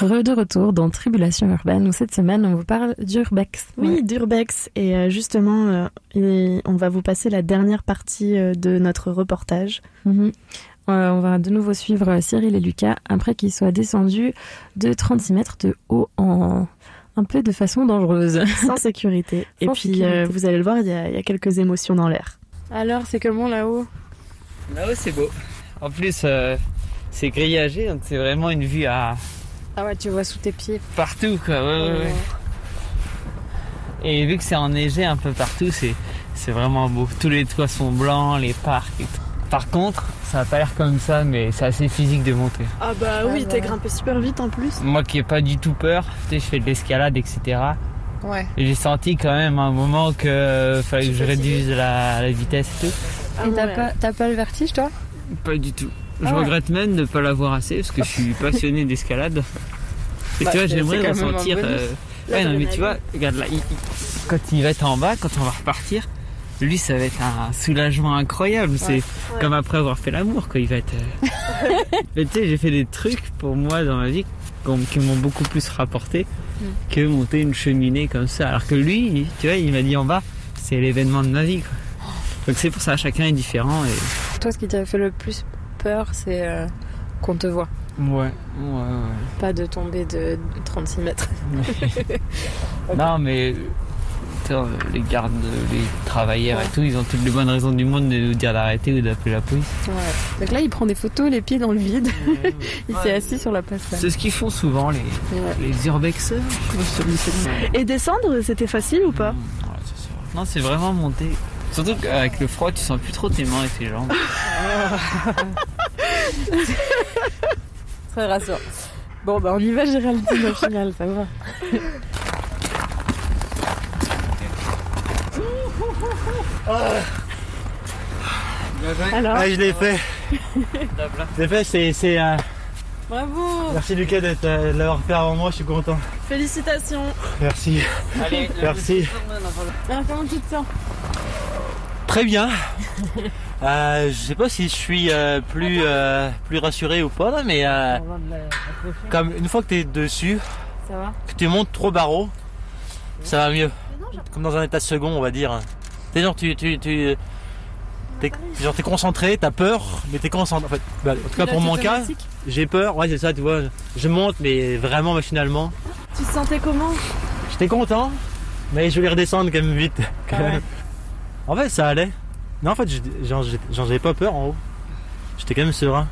Re de retour dans Tribulation urbaine où cette semaine on vous parle d'urbex. Oui, d'urbex. Et euh, justement, euh, on va vous passer la dernière partie euh, de notre reportage. Mhm. Euh, on va de nouveau suivre Cyril et Lucas après qu'ils soient descendus de 36 mètres de haut en un peu de façon dangereuse. Sans sécurité. Et Sans puis, sécurité. euh, vous allez le voir, il y, a, il y a quelques émotions dans l'air. Alors, c'est comment là-haut? Là-haut, c'est beau. En plus, euh, c'est grillagé, donc c'est vraiment une vue à Ah ouais, tu vois sous tes pieds. partout, quoi. Ouais, ouais, ouais. Et vu que c'est enneigé un peu partout, c'est c'est vraiment beau. Tous les toits sont blancs, les parcs et tout. Par contre, ça a pas l'air comme ça, mais c'est assez physique de monter. Ah bah oui, t'es grimpé super vite en plus. Moi qui ai pas du tout peur, tu sais, je fais de l'escalade, etc. Ouais. Et j'ai senti quand même à un moment que euh, fallait que je réduise la, la vitesse et tout. Et t'as pas, t'as pas le vertige toi? Pas du tout. Je Ah ouais. regrette même de ne pas l'avoir assez parce que je suis passionné d'escalade. Et Bah, tu vois, c'est- j'aimerais ressentir. euh, Ouais, non, mais tu vois, regarde là, il- il- quand il va être en bas, quand on va repartir, lui, ça va être un soulagement incroyable. C'est Ouais. comme après avoir fait l'amour, quoi. Il va être. euh, mais tu sais, j'ai fait des trucs pour moi dans ma vie qui m'ont beaucoup plus rapporté Mm. que monter une cheminée comme ça. Alors que lui, tu vois, il m'a dit en bas, c'est l'événement de ma vie, quoi. Donc c'est pour ça, chacun est différent et. Toi, ce qui t'avait fait le plus peur, c'est euh, qu'on te voit. Ouais, ouais, ouais. Pas de tomber de 36 mètres. Non, mais les gardes, les travailleurs et tout, ils ont toutes les bonnes raisons du monde de nous dire d'arrêter ou d'appeler la police. Ouais. Donc là, il prend des photos, les pieds dans le vide. il s'est assis sur la passerelle. C'est ce qu'ils font souvent, les, les urbexeurs. Et descendre, c'était facile ou pas? Non, c'est vraiment monter. Surtout qu'avec le froid, tu sens plus trop tes mains et tes jambes. Très rassurant. Bon, bah on y va, Géraldine, au final, ça va. Alors Ah, je l'ai fait. Je l'ai fait, c'est. c'est, euh, Bravo Merci Lucas d'être, euh, de l'avoir fait avant moi, je suis content. Félicitations Merci. Allez, Merci. Alors, comment tu te sens Très bien. Euh, je sais pas si je suis euh, plus, euh, plus rassuré ou pas, là, mais euh, comme une fois que tu es dessus, Ça va que tu montes trop barreau, ça va mieux. Comme dans un état second, on va dire. C'est genre, tu, tu, tu, t'es, genre t'es concentré, t'as peur, mais t'es concentré. En fait, bah, en tout cas pour mon cas, j'ai peur. Ouais, c'est ça, tu vois. Je monte, mais vraiment machinalement. Tu te sentais comment? J'étais content, mais je voulais redescendre quand même vite. quand Ah ouais. même. En fait, ça allait. Non, en fait, genre, j'ai- j'en avais pas peur en haut. J'étais quand même serein.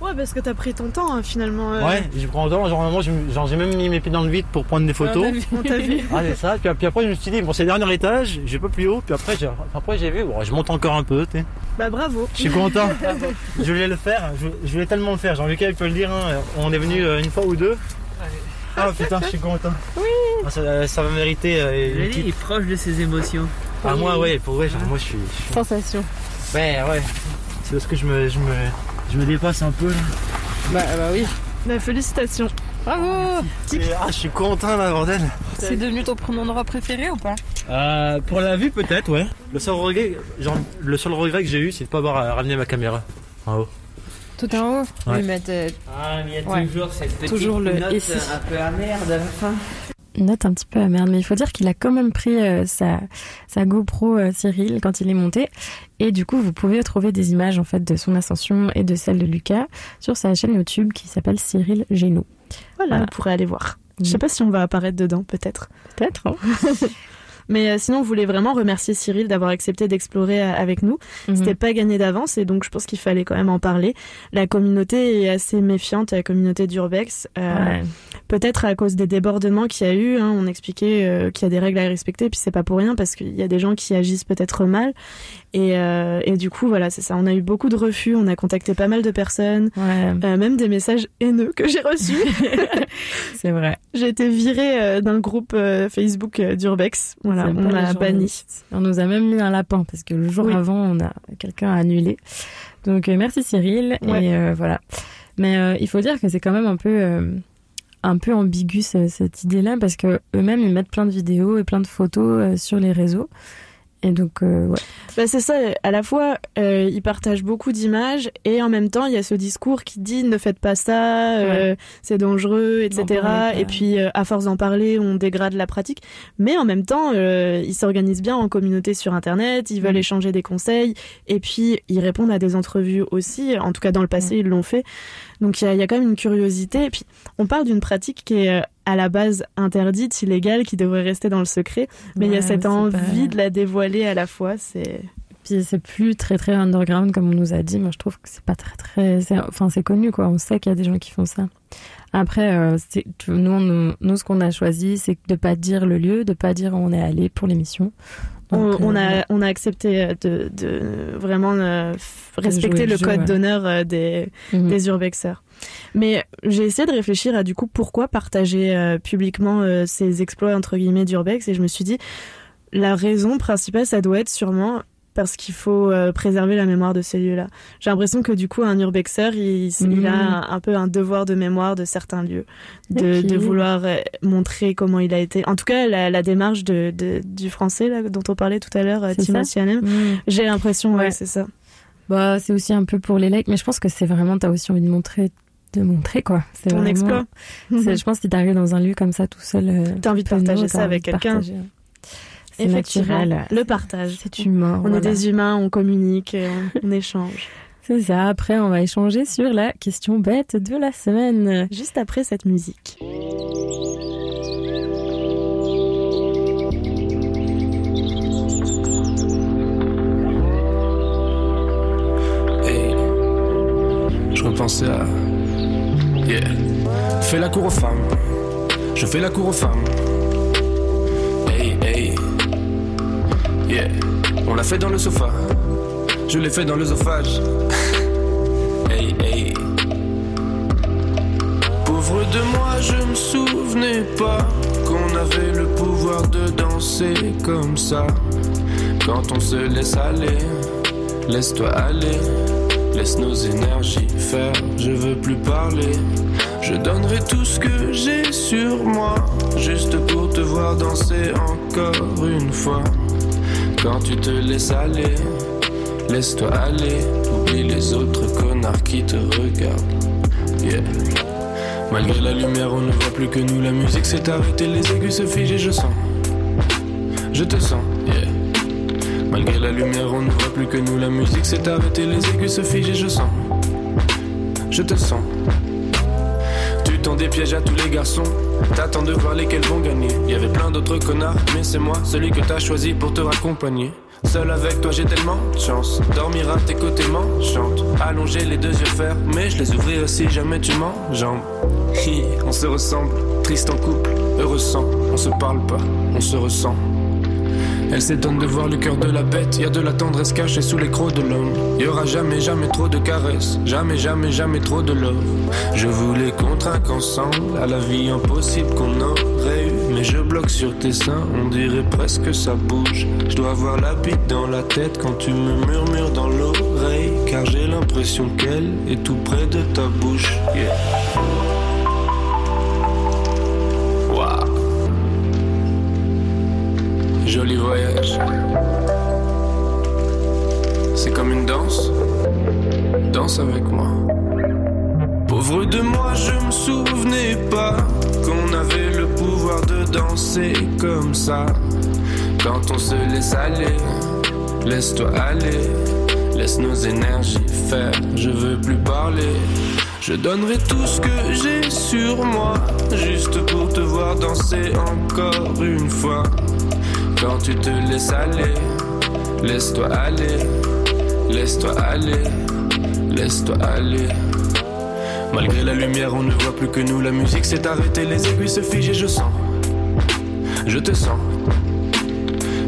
Ouais, parce que t'as pris ton temps hein, finalement. euh. Ouais, j'ai pris le temps. Genre, j'ai genre, j'ai même mis mes pieds dans le vide pour prendre des photos. On t'a vu. Ah, c'est ça. Puis, puis après, je me suis dit, bon, c'est le dernier étage, j'ai pas plus haut. Puis après, j'ai, après, j'ai vu, bon, je monte encore un peu, tu sais. Bah bravo. Je suis content. je voulais le faire. Je, je voulais tellement le faire. Jean-Lucas peut le dire. hein, On est venu euh, une fois ou deux. Ah putain, je suis content. Oui. ça, ça va mériter euh, une Lui, petite- il est proche de ses émotions. Ah moi ouais, pour ouais, genre, moi je suis. je suis- Sensation. Ouais ouais. C'est parce que je me, je me, je me dépasse un peu là. Bah, bah oui. Bah félicitations. Bravo Et, ah, je suis content là, bordel. C'est devenu ton endroit préféré ou pas? Euh, pour la vue peut-être, ouais. Le seul regret, genre, le seul regret que j'ai eu, c'est de pas avoir euh, ramené ma caméra en haut. Tout en haut? Ouais. Oui, mais t'es- Ah, mais il y a Ouais. toujours cette petite Toujours le note ici. un peu amère à la fin. Une note un petit peu amère, mais il faut dire qu'il a quand même pris euh, sa, sa GoPro euh, Cyril quand il est monté. Et du coup, vous pouvez trouver des images en fait de son ascension et de celle de Lucas sur sa chaîne YouTube qui s'appelle Cyril Génou. Voilà, Voilà. on pourrait aller voir. Je sais pas si on va apparaître dedans, peut-être. Peut-être. hein. Mais euh, sinon, on voulait vraiment remercier Cyril d'avoir accepté d'explorer avec nous. Mhm. C'était pas gagné d'avance et donc je pense qu'il fallait quand même en parler. La communauté est assez méfiante, la communauté d'Urbex. Euh, Ouais. Peut-être à cause des débordements qu'il y a eu. hein, on expliquait euh, qu'il y a des règles à respecter, puis c'est pas pour rien parce qu'il y a des gens qui agissent peut-être mal. Et, euh, et du coup, voilà, c'est ça. On a eu beaucoup de refus, on a contacté pas mal de personnes, Ouais. euh, même des messages haineux que j'ai reçus. C'est vrai. J'ai été virée euh, d'un groupe Facebook d'Urbex. Voilà, on m'a banni. On nous a même mis un lapin parce que le jour Oui. avant, on a quelqu'un a annulé. Donc merci Cyril Ouais. et voilà. Mais il faut dire que c'est quand même un peu un peu ambigu ce- cette idée-là parce que eux-mêmes ils mettent plein de vidéos et plein de photos euh, sur les réseaux. Et donc euh, ouais. Bah, c'est ça, à la fois, euh, ils partagent beaucoup d'images et en même temps, il y a ce discours qui dit ne faites pas ça, euh, c'est dangereux, etc. Et puis, euh, à force d'en parler, on dégrade la pratique. Mais en même temps, euh, ils s'organisent bien en communauté sur Internet, ils veulent Mm. échanger des conseils et puis ils répondent à des entrevues aussi. En tout cas, dans le passé, ils l'ont fait. Donc, il y a, il y a quand même une curiosité. Et puis, on parle d'une pratique qui est euh, à la base interdite, illégale, qui devrait rester dans le secret. Mais il y a cette envie pas- de la dévoiler à la fois. C'est Puis c'est plus très très underground comme on nous a dit. Moi je trouve que c'est pas très très. Enfin c'est connu quoi. On sait qu'il y a des gens qui font ça. Après, euh, nous, on- nous ce qu'on a choisi, c'est de pas dire le lieu, de pas dire où on est allé pour l'émission. On, on euh, a, on a accepté euh, de, de vraiment euh, respecter le le jeu, code ouais. d'honneur euh, des, Mhm. des urbexeurs. Mais j'ai essayé de réfléchir à du coup pourquoi partager euh, publiquement euh, ces exploits entre guillemets d'urbex et je me suis dit la raison principale ça doit être sûrement parce qu'il faut euh, préserver la mémoire de ces lieux-là. J'ai l'impression que du coup un urbexeur il, il Mhm. a un, un peu un devoir de mémoire de certains lieux, de, vouloir montrer comment il a été. En tout cas la, la démarche de, de- du français là dont on parlait tout à l'heure, Timothy Mhm. j'ai l'impression ouais, Ouais. c'est ça. Bah, c'est aussi un peu pour les likes, mais je pense que c'est vraiment, t'as aussi envie de montrer, de montrer quoi. C'est Ton vraiment- exploit. Je pense que si t'arrives dans un lieu comme ça tout seul, euh, T'as envie de partager ça avec quelqu'un. C'est Effectivement, naturel. le partage. C'est humain. On voilà. est des humains, on communique, euh, on échange. C'est ça. Après, on va échanger sur la question bête de la semaine. Juste après cette musique. Hey, je repensais à. Fais la cour aux femmes. Je fais la cour aux femmes. On l'a fait dans le sofa. Je l'ai fait dans l'œsophage. hey. Pauvre de moi, je me souvenais pas qu'on avait le pouvoir de danser comme ça. Quand on se laisse aller, laisse-toi aller. Laisse nos énergies faire, je veux plus parler. Je donnerai tout ce que j'ai sur moi, juste pour te voir danser encore une fois. Quand tu te laisses aller, laisse-toi aller. Oublie les autres connards qui te regardent. Malgré la lumière, on ne voit plus que nous. La musique s'est arrêtée, les aigus se figent et je sens. Je te sens. Malgré la lumière, on ne voit plus que nous. La musique s'est arrêtée, les aigus se figent et je sens. Je te sens. Tu tends des pièges à tous les garçons. T'attends de voir lesquels vont gagner. Y avait plein d'autres connards, mais c'est moi, celui que t'as choisi pour te raccompagner. Seul avec toi, j'ai tellement de chance. Dormir à tes côtés m'enchante. Allonger les deux yeux fermés, je les ouvrirai si jamais tu m'enjambes. Hi, on se ressemble, triste en couple, heureux sans. On se parle pas, on se ressent. Elle s'étonne de voir le cœur de la bête. Y a de la tendresse cachée sous les crocs de l'homme. Y aura jamais, jamais trop de caresses. Jamais, jamais, jamais trop de love. Je voulais qu'on trinque ensemble à la vie impossible qu'on aurait eu. Mais je bloque sur tes seins, on dirait presque que ça bouge. Je dois avoir la bite dans la tête quand tu me murmures dans l'oreille. Car j'ai l'impression qu'elle est tout près de ta bouche. Joli voyage. C'est comme une danse. Danse avec moi. Pauvre de moi, je me souvenais pas qu'on avait le pouvoir de danser comme ça. Quand on se laisse aller, laisse-toi aller, laisse nos énergies faire. Je veux plus parler. Je donnerai tout ce que j'ai sur moi, juste pour te voir danser encore une fois. Quand tu te laisses aller, laisse-toi aller, laisse-toi aller, laisse-toi aller. Malgré la lumière, on ne voit plus que nous. La musique s'est arrêtée, les aiguilles se figent et je sens. Je te sens.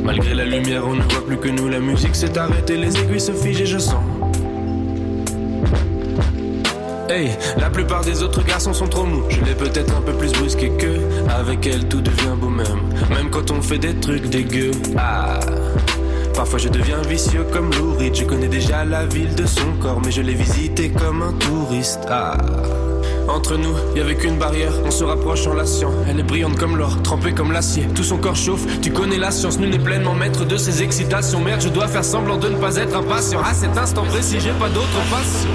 Malgré la lumière, on ne voit plus que nous. La musique s'est arrêtée, les aiguilles se figent et je sens. La plupart des autres garçons sont trop mous. Je l'ai peut-être un peu plus brusqué que. Avec elle, tout devient beau même. Même quand on fait des trucs dégueux. Ah. Parfois je deviens vicieux comme Lou Reed. Je connais déjà la ville de son corps, mais je l'ai visité comme un touriste. Ah. Entre nous, y avait qu'une barrière, on se rapproche en la science. Elle est brillante comme l'or, trempée comme l'acier. Tout son corps chauffe, tu connais la science. Nul n'est pleinement maître de ses excitations. Merde, je dois faire semblant de ne pas être impatient. À cet instant précis, j'ai pas d'autre passion.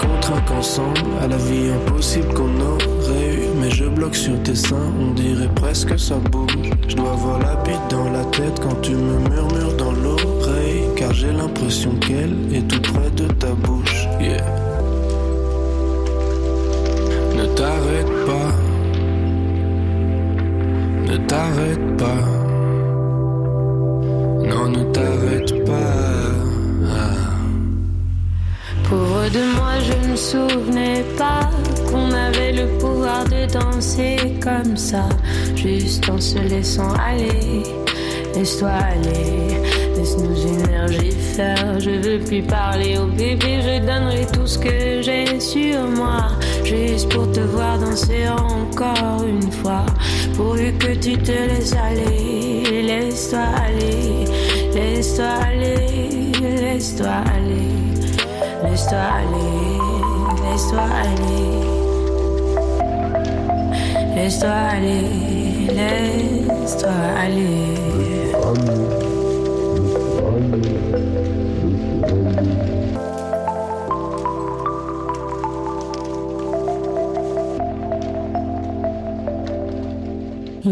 Qu'on trinque ensemble à la vie impossible qu'on aurait eu. Mais je bloque sur tes seins, on dirait presque que ça bouge. Je dois avoir la bite dans la tête quand tu me murmures dans l'oreille. Car j'ai l'impression qu'elle est tout près de ta bouche. Yeah. Ne t'arrête pas. Ne t'arrête pas. Non, ne t'arrête pas. De moi, je ne souvenais pas qu'on avait le pouvoir de danser comme ça, juste en se laissant aller. Laisse-toi aller, laisse nos énergies faire. Je veux plus parler au bébé, je donnerai tout ce que j'ai sur moi, juste pour te voir danser encore une fois. Pourvu que tu te laisses aller, laisse-toi aller, laisse-toi aller, laisse-toi aller. Laisse-toi aller, laisse-toi aller. Laisse-toi aller, laisse-toi aller.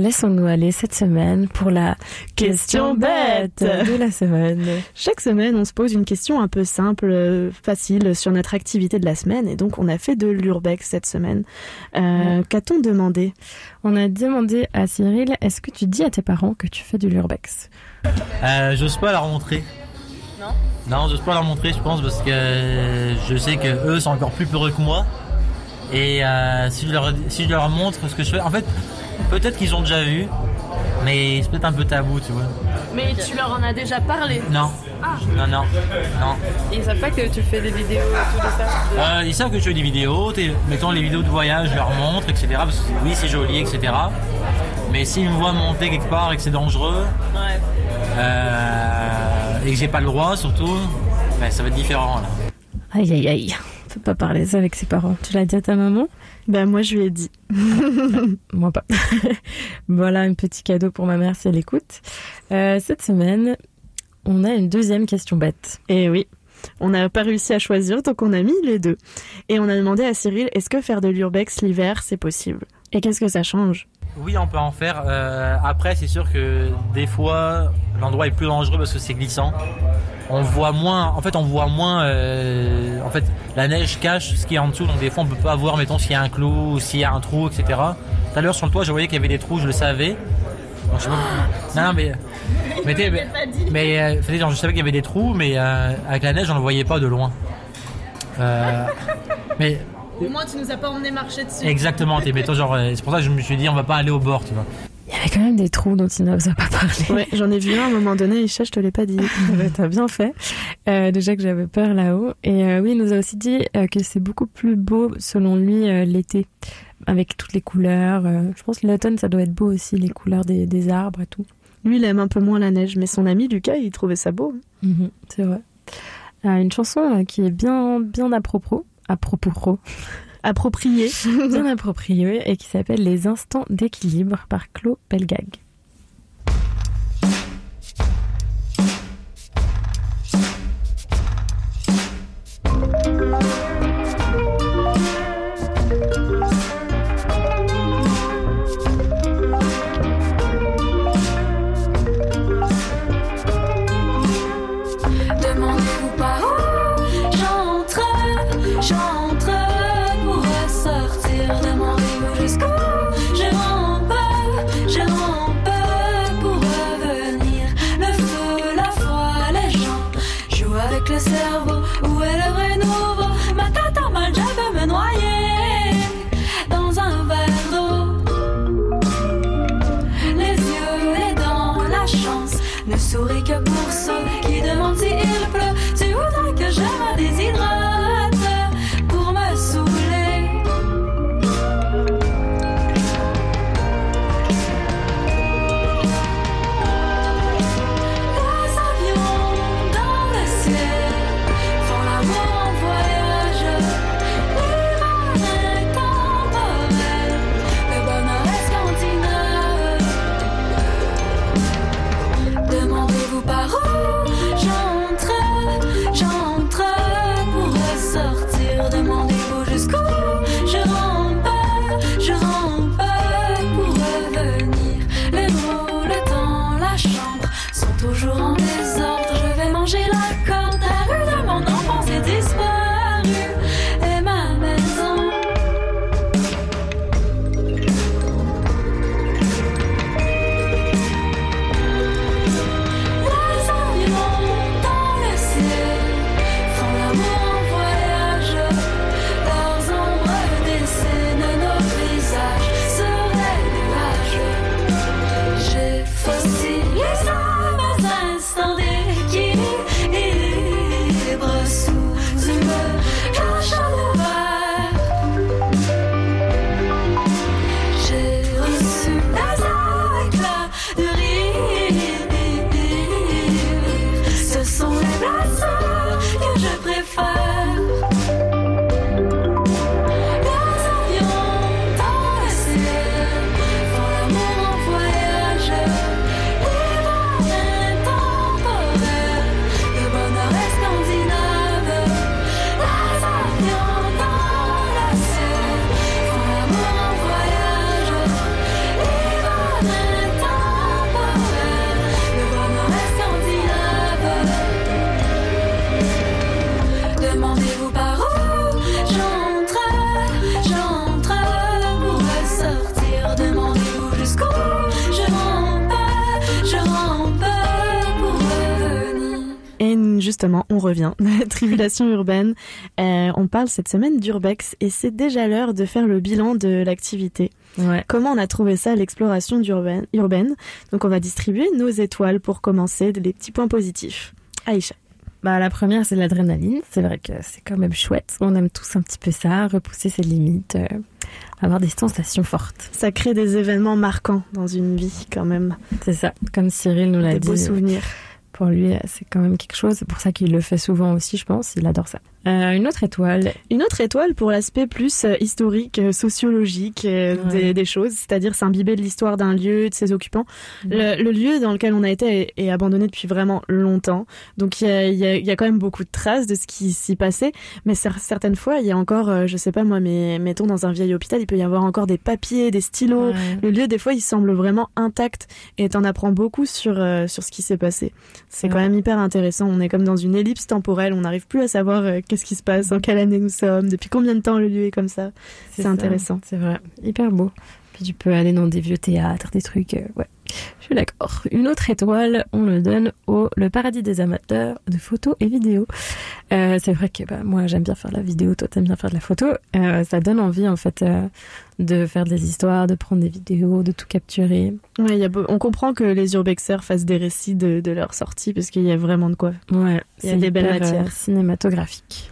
Laissons-nous aller cette semaine pour la Question bête de la semaine. Chaque semaine, on se pose une question un peu simple, facile sur notre activité de la semaine. Et donc, on a fait de l'urbex cette semaine. Euh, Qu'a-t-on demandé? On a demandé à Cyril, est-ce que tu dis à tes parents que tu fais de l'urbex? Euh, j'ose pas leur montrer. Non? Non, j'ose pas leur montrer, je pense, parce que je sais que eux sont encore plus peureux que moi. Et euh, si, je leur, si je leur montre ce que je fais, en fait, peut-être qu'ils ont déjà vu, mais c'est peut-être un peu tabou, tu vois. Mais tu leur en as déjà parlé Non. Ah. Non, non, non. Ils savent pas que tu fais des vidéos et tout ça Euh, ils savent que je fais des vidéos, mettons les vidéos de voyage, je leur montre, etc. Parce que oui, c'est joli, etc. Mais s'ils me voient monter quelque part et que c'est dangereux, Ouais. euh, et que j'ai pas le droit surtout, ben, ça va être différent là. Aïe aïe aïe, peut pas parler ça avec ses parents. Tu l'as dit à ta maman? Ben moi je lui ai dit. Moi pas. voilà un petit cadeau pour ma mère si elle écoute. Euh, cette semaine, on a une deuxième question bête. Et oui. On n'a pas réussi à choisir, donc on a mis les deux. Et on a demandé à Cyril, est-ce que faire de l'urbex l'hiver, c'est possible? Et qu'est-ce que ça change? Oui, on peut en faire. Euh, après, c'est sûr que des fois, l'endroit est plus dangereux parce que c'est glissant. On voit moins. En fait, on voit moins. euh, en fait, la neige cache ce qui est en dessous, donc des fois, on peut pas voir, mettons, s'il y a un clou, ou s'il y a un trou, etc. Tout à l'heure, sur le toit, je voyais qu'il y avait des trous, je le savais. Donc, je sais pas- Non, non, mais. Mais, mais, mais, euh, genre, je savais qu'il y avait des trous, mais avec la neige, on ne le voyait pas de loin. Mais Au moins, tu nous as pas emmené marcher dessus. exactement, t'es mettons, genre, euh, c'est pour ça que je me suis dit, on va pas aller au bord, tu vois. Il y avait quand même des trous dont il ne nous a pas parlé. Ouais, j'en ai vu un à un moment donné, Isha, je te l'ai pas dit. T'as bien fait. Euh, déjà que j'avais peur là-haut. Et euh, oui, il nous a aussi dit euh, que c'est beaucoup plus beau, selon lui, euh, l'été, avec toutes les couleurs. euh, je pense que l'automne, ça doit être beau aussi, les couleurs des, des arbres et tout. Lui, il aime un peu moins la neige, mais son ami Lucas, il trouvait ça beau. Mhm, c'est vrai. Euh, une chanson euh, qui est bien, bien à propos. À propos. Approprié. bien appropriée et qui s'appelle Les Instants d'équilibre par Claude Pelgag. Demandez-vous justement, on revient tribulation urbaine. Euh, on parle cette semaine d'urbex et c'est déjà l'heure de faire le bilan de l'activité. Comment on a trouvé ça, l'exploration urbaine? Donc on va distribuer nos étoiles pour commencer, les petits points positifs. Aïcha. Bah, la première, c'est l'adrénaline. C'est vrai que c'est quand même chouette. On aime tous un petit peu ça, repousser ses limites, euh, avoir des sensations fortes. Ça crée des événements marquants dans une vie quand même. C'est ça, comme Cyril nous l'a Des dit. beaux souvenirs. Pour lui, c'est quand même quelque chose. C'est pour ça qu'il le fait souvent aussi, je pense. Il adore ça. Euh, une autre étoile. Une autre étoile pour l'aspect plus euh, historique, euh, sociologique euh, Ouais. des, des choses, c'est-à-dire s'imbiber de l'histoire d'un lieu, de ses occupants. Le, le lieu dans lequel on a été est, est abandonné depuis vraiment longtemps, donc il y a, il y, a, il y a quand même beaucoup de traces de ce qui s'y passait, mais cer- certaines fois, il y a encore, je sais pas moi, mais mettons dans un vieil hôpital, il peut y avoir encore des papiers, des stylos. Ouais. Le lieu, des fois, il semble vraiment intact et t'en apprends beaucoup sur, euh, sur ce qui s'est passé. C'est quand même hyper intéressant. On est comme dans une ellipse temporelle, on n'arrive plus à savoir euh, qu'est-ce qui se passe, en quelle année nous sommes, depuis combien de temps le lieu est comme ça. C'est intéressant. C'est vrai. Hyper beau. Puis tu peux aller dans des vieux théâtres, des trucs. euh, ouais. Je suis d'accord. Une autre étoile, on le donne au le paradis des amateurs de photos et vidéos. Euh, c'est vrai que bah, moi j'aime bien faire la vidéo, toi t'aimes bien faire de la photo. Euh, ça donne envie en fait euh, de faire des histoires, de prendre des vidéos, de tout capturer. Ouais, y a on comprend que les urbexers fassent des récits de, de leur sortie parce qu'il y a vraiment de quoi. Ouais, Il y a c'est des belles matières. cinématographiques.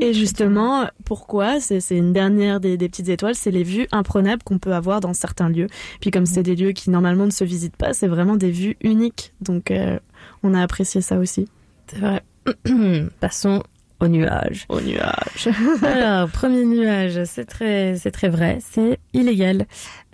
Et justement, pourquoi C'est une dernière des, des petites étoiles, c'est les vues imprenables qu'on peut avoir dans certains lieux. Puis comme c'est des lieux qui normalement ne se visitent pas, c'est vraiment des vues uniques. Donc euh, on a apprécié ça aussi. C'est vrai. Passons au nuage. Au nuage. Alors, premier nuage, c'est très, c'est très vrai, c'est illégal,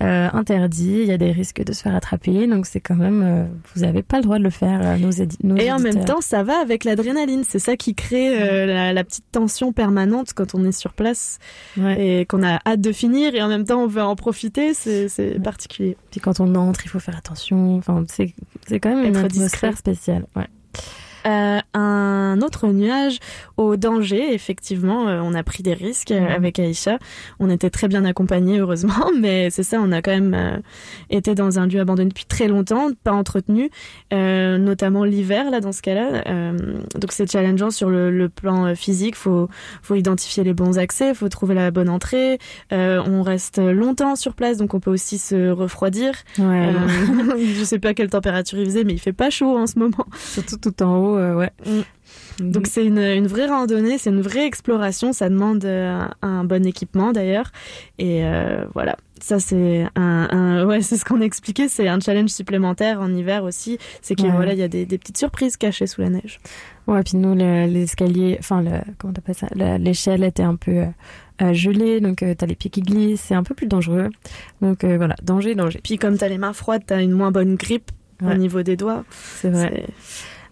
euh, interdit. Il y a des risques de se faire attraper, donc c'est quand même, euh, vous n'avez pas le droit de le faire, euh, nos, nos Et en même temps, ça va avec l'adrénaline. C'est ça qui crée la, la petite tension permanente quand on est sur place et qu'on a hâte de finir et en même temps on veut en profiter. C'est particulier. Puis quand on entre, il faut faire attention. Enfin, c'est, c'est quand même une Être atmosphère discret. spéciale. Ouais. Euh, un autre nuage au danger, effectivement, euh, on a pris des risques euh, Mhm. avec Aïcha. On était très bien accompagnés, heureusement, mais c'est ça, on a quand même été dans un lieu abandonné depuis très longtemps, pas entretenu, notamment l'hiver, là, dans ce cas-là. Donc c'est challengeant sur le, le plan physique, faut, faut identifier les bons accès, faut trouver la bonne entrée. On reste longtemps sur place, donc on peut aussi se refroidir. Ouais, je sais pas quelle température il faisait, mais il fait pas chaud en ce moment. Surtout tout en haut, euh, ouais. Donc c'est une, une vraie randonnée, c'est une vraie exploration, ça demande euh, un bon équipement d'ailleurs. Et euh, voilà, ça c'est un, un- ouais, c'est ce qu'on expliquait, c'est un challenge supplémentaire en hiver aussi, c'est qu'il Ouais. voilà, il y a des, des petites surprises cachées sous la neige. Ouais, puis nous, le- l'escalier, enfin, le, comment t'appelles ça, Le- l'échelle était un peu euh, gelée, donc euh, t'as les pieds qui glissent, c'est un peu plus dangereux. Donc euh, voilà, danger, danger. Puis comme t'as les mains froides, t'as une moins bonne grippe au niveau des doigts. C'est vrai.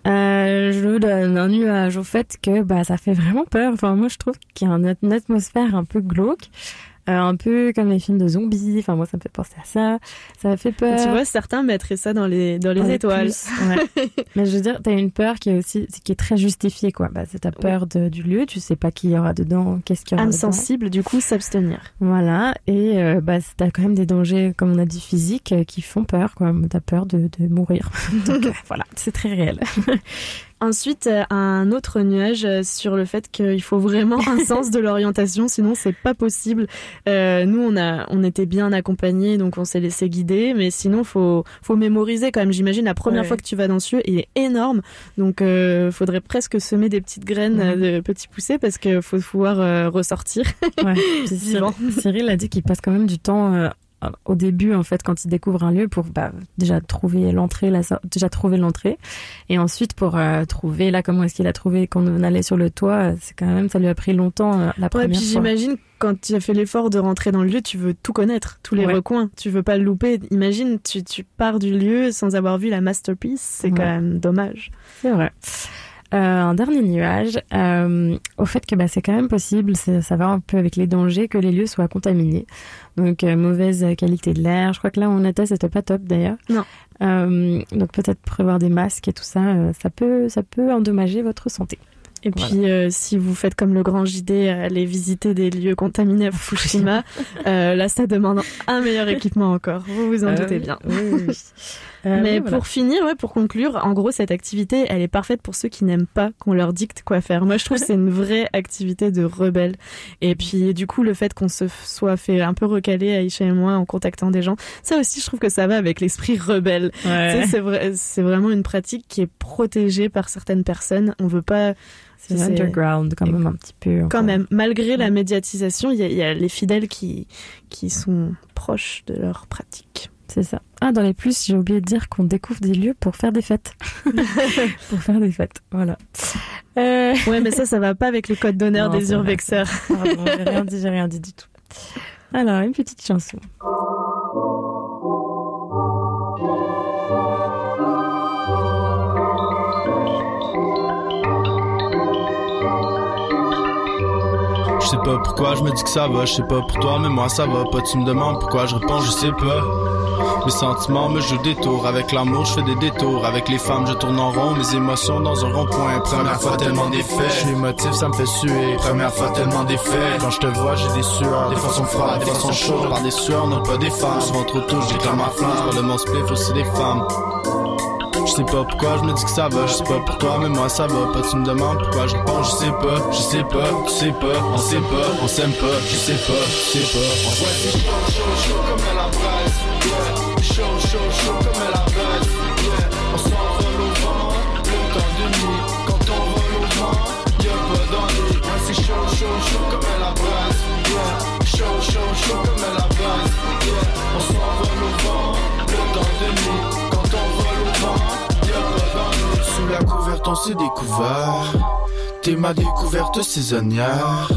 Euh, je donne un nuage au fait que bah ça fait vraiment peur. Enfin moi je trouve qu'il y a un- une atmosphère un peu glauque, un peu comme les films de zombies. Enfin moi ça me fait penser à ça. Ça fait peur. Tu vois, certains mettraient ça dans les dans les Dans étoiles. ouais. Mais je veux dire, t'as une peur qui est aussi, qui est très justifiée, quoi. Bah, c'est ta peur de, du lieu, tu sais pas qui y aura dedans, qu'est-ce qu'il y aura Âme dedans. sensible, du coup, s'abstenir. Voilà. Et, euh, bah, t'as quand même des dangers, comme on a dit, physiques, euh, qui font peur, quoi. T'as peur de, de mourir. Donc, euh, voilà. C'est très réel. Ensuite, euh, un autre nuage euh, sur le fait qu'il faut vraiment un sens de l'orientation, sinon c'est pas possible. Euh, nous, on a, on était bien accompagnés, donc on s'est laissé guider, mais sinon faut, faut mémoriser quand même. J'imagine la première Ouais. fois que tu vas dans ce lieu, il est énorme, donc euh, faudrait presque semer des petites graines euh, de petits poussés parce que faut pouvoir euh, ressortir. Ouais. Cyril, Cyril a dit qu'il passe quand même du temps au début en fait quand il découvre un lieu pour bah, déjà trouver l'entrée, la déjà trouver l'entrée et ensuite pour euh, trouver là comment est-ce qu'il a trouvé quand on allait sur le toit. C'est quand même ça lui a pris longtemps euh, la Ouais, première puis fois. j'imagine quand tu as fait l'effort de rentrer dans le lieu, tu veux tout connaître, tous les Ouais. recoins, tu veux pas le louper. Imagine, tu, tu pars du lieu sans avoir vu la masterpiece, c'est quand même dommage. C'est vrai. Euh, un dernier nuage, euh, au fait que bah, c'est quand même possible, ça va un peu avec les dangers, que les lieux soient contaminés. Donc euh, mauvaise qualité de l'air. Je crois que là où on était, c'était pas top d'ailleurs. Non. Donc peut-être prévoir des masques et tout ça, ça peut, ça peut endommager votre santé. Et puis, euh, si vous faites comme le grand JD, aller visiter des lieux contaminés à Fukushima, euh, là, ça demande un meilleur équipement encore. Vous vous en Euh, doutez bien. oui, oui. Euh, Mais oui, pour finir, ouais, pour conclure, en gros, cette activité, elle est parfaite pour ceux qui n'aiment pas qu'on leur dicte quoi faire. Moi, je trouve que c'est une vraie activité de rebelle. Et puis, du coup, le fait qu'on se soit fait un peu recaler, Aïcha et moi, en contactant des gens, ça aussi, je trouve que ça va avec l'esprit rebelle. Ouais. Tu sais, C'est vrai, c'est vraiment une pratique qui est protégée par certaines personnes. On veut pas. C'est underground quand même un petit peu. Quand même, malgré la médiatisation, il y, y a les fidèles qui, qui sont proches de leur pratique. C'est ça. Ah, dans les plus, j'ai oublié de dire qu'on découvre des lieux pour faire des fêtes. pour faire des fêtes, voilà. Euh, Ouais, mais ça, ça va pas avec le code d'honneur des. Pardon, j'ai rien dit, j'ai rien dit du tout. Alors, une petite chanson. Je sais pas pourquoi je me dis que ça va, je sais pas pour toi, mais moi ça va pas. Tu me demandes pourquoi je réponds, je sais pas. Mes sentiments me jouent des tours, avec l'amour je fais des détours, avec les femmes je tourne en rond, mes émotions dans un rond-point. Première fois tellement d'effets, je suis émotif, ça me fait suer. Première fois tellement d'effets, quand je te vois j'ai des sueurs, des fois sont froides, des fois sont chaudes, par des sueurs, non pas des femmes. Souvent trop tôt, je déclare ma flamme, je parle de mon spliff aussi des femmes. Je sais pas pourquoi je me dis que ça va, je sais pas pour toi, mais moi ça va pas. Tu me demandes pourquoi je réponds, je sais pas, je sais pas, tu sais pas, on sait pas, on s'aime pas, je sais pas, tu sais pas. On ouais, c'est chaud, chaud, comme la braise, yeah. Chaud, chaud, chaud comme la braise, yeah. On s'envole au vent, le temps de nuit. Quand on vole au vent, y'a pas d'ennui. Ouais, c'est chaud, chaud, chaud comme la braise, yeah. Chaud, chaud, chaud comme la braise, yeah. Couverte, on s'est découvert. T'es ma découverte saisonnière.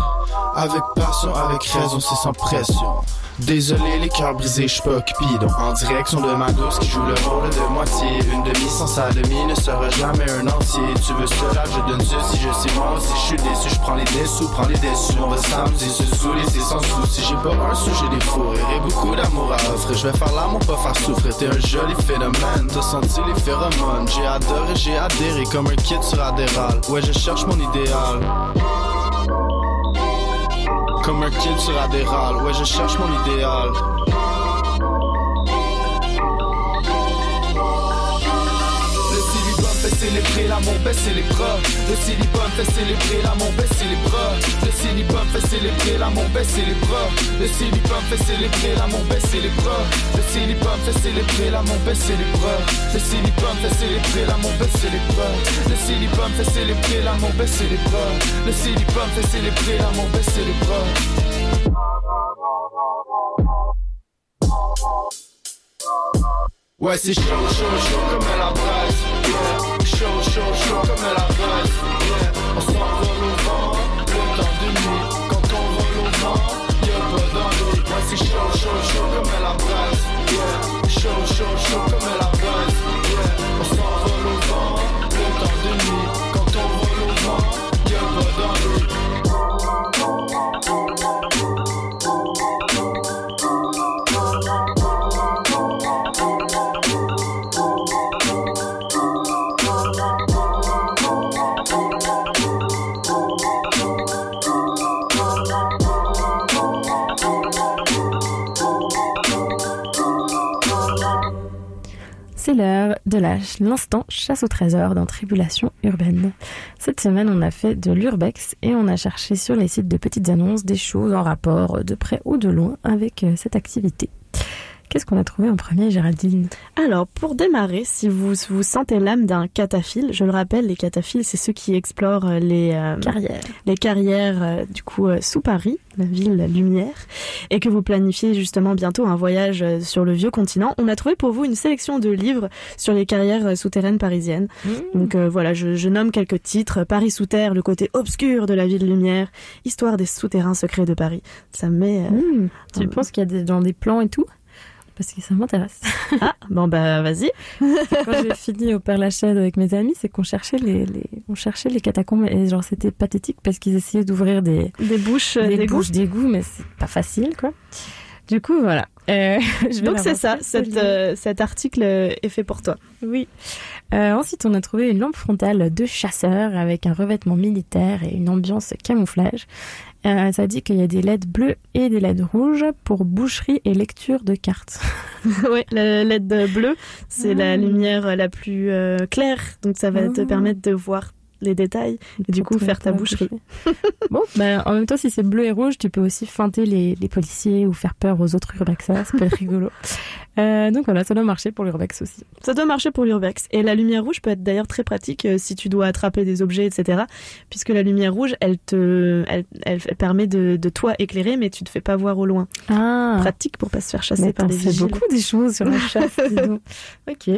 Avec passion, avec raison, c'est sans pression. Désolé, les cœurs brisés, j'suis pas Cupidon. En direction de ma douce qui joue le rôle de moitié. Une demi sans sa demi ne sera jamais un entier. Tu veux cela, je donne ceci, je sais moi aussi, j'suis déçu. J'prends les dessous, prends les déçus. On va s'amuser, se saouler. J'ai pas un sou, j'ai des fous et beaucoup d'amour à offrir. Je vais faire l'amour, pas faire souffrir. T'es un joli phénomène, t'as senti les phéromones. J'ai adoré, j'ai adhéré comme un kid sur Adderall. Ouais, je cherche mon idéal. Comme un kid sur Adderall, ouais je cherche mon idéal célébrer l'amour, bras. Le silibum fait célébrer l'amour, baisser les bras. Le silibum fait célébrer l'amour, baisser les bras. Le silibum fait célébrer l'amour, baisser les bras. Le silibum fait célébrer l'amour, baisser les bras. Le silibum fait célébrer l'amour, baisser les bras. Le silibum fait célébrer l'amour, baisser les bras. Le silibum fait célébrer l'amour, baisser les bras. Ouais, c'est chaud, chaud, chaud comme elle la. Yeah. Chaud, chaud, chaud comme la. Yeah. On s'envole au vent, le temps de nuit. Quand on vole au vent, y'a pas d'ennui. Ouais, c'est chaud, chaud, chaud comme la braise. Yeah. Chaud, chaud, chaud comme la braise. De l'instant chasse au trésor dans Tribulation urbaine. Cette semaine, on a fait de l'urbex et on a cherché sur les sites de petites annonces des choses en rapport de près ou de loin avec euh, cette activité. Qu'est-ce qu'on a trouvé en premier, Géraldine? Alors, pour démarrer, si vous vous sentez l'âme d'un cataphile, je le rappelle, les cataphiles, c'est ceux qui explorent euh, les euh, Carrières. les carrières euh, du coup euh, sous Paris, la ville lumière, et que vous planifiez justement bientôt un voyage sur le vieux continent. On a trouvé pour vous une sélection de livres sur les carrières souterraines parisiennes. Donc euh, voilà, je, je nomme quelques titres Paris sous terre, le côté obscur de la ville lumière, Histoire des souterrains secrets de Paris. Ça me met. Hmm, Tu penses qu'il y a des, dans des plans et tout? Parce que ça m'intéresse. Ah, bon bah vas-y. Quand j'ai fini au Père Lachaise avec mes amis, c'est qu'on cherchait les, les, on cherchait les catacombes et genre c'était pathétique parce qu'ils essayaient d'ouvrir des, Des bouches, des d'égout. bouches d'égout, mais c'est pas facile quoi. Du coup voilà. Euh, je Donc c'est ça, cette, euh, cet article euh, est fait pour toi. Oui. Euh, ensuite, on a trouvé une lampe frontale de chasseur avec un revêtement militaire et une ambiance camouflage. Euh, ça dit qu'il y a des LED bleus et des LED rouges pour boucherie et lecture de cartes. ouais, la LED bleue, c'est la Ah. lumière la plus euh, claire, donc ça va te Ah. permettre de voir les détails et du coup faire ta boucherie. Bon, ben, en même temps, si c'est bleu et rouge, tu peux aussi feinter les, les policiers ou faire peur aux autres urbexeurs. Ça peut être rigolo. Euh, donc voilà, ça doit marcher pour l'urbex aussi. Ça doit marcher pour l'urbex. Et la lumière rouge peut être d'ailleurs très pratique euh, si tu dois attraper des objets, etc. Puisque la lumière rouge, elle te, elle, elle permet de, de toi éclairer, mais tu te fais pas voir au loin. Ah, Pratique pour pas se faire chasser mais par les vigiles. beaucoup des choses sur la chasse. Ok.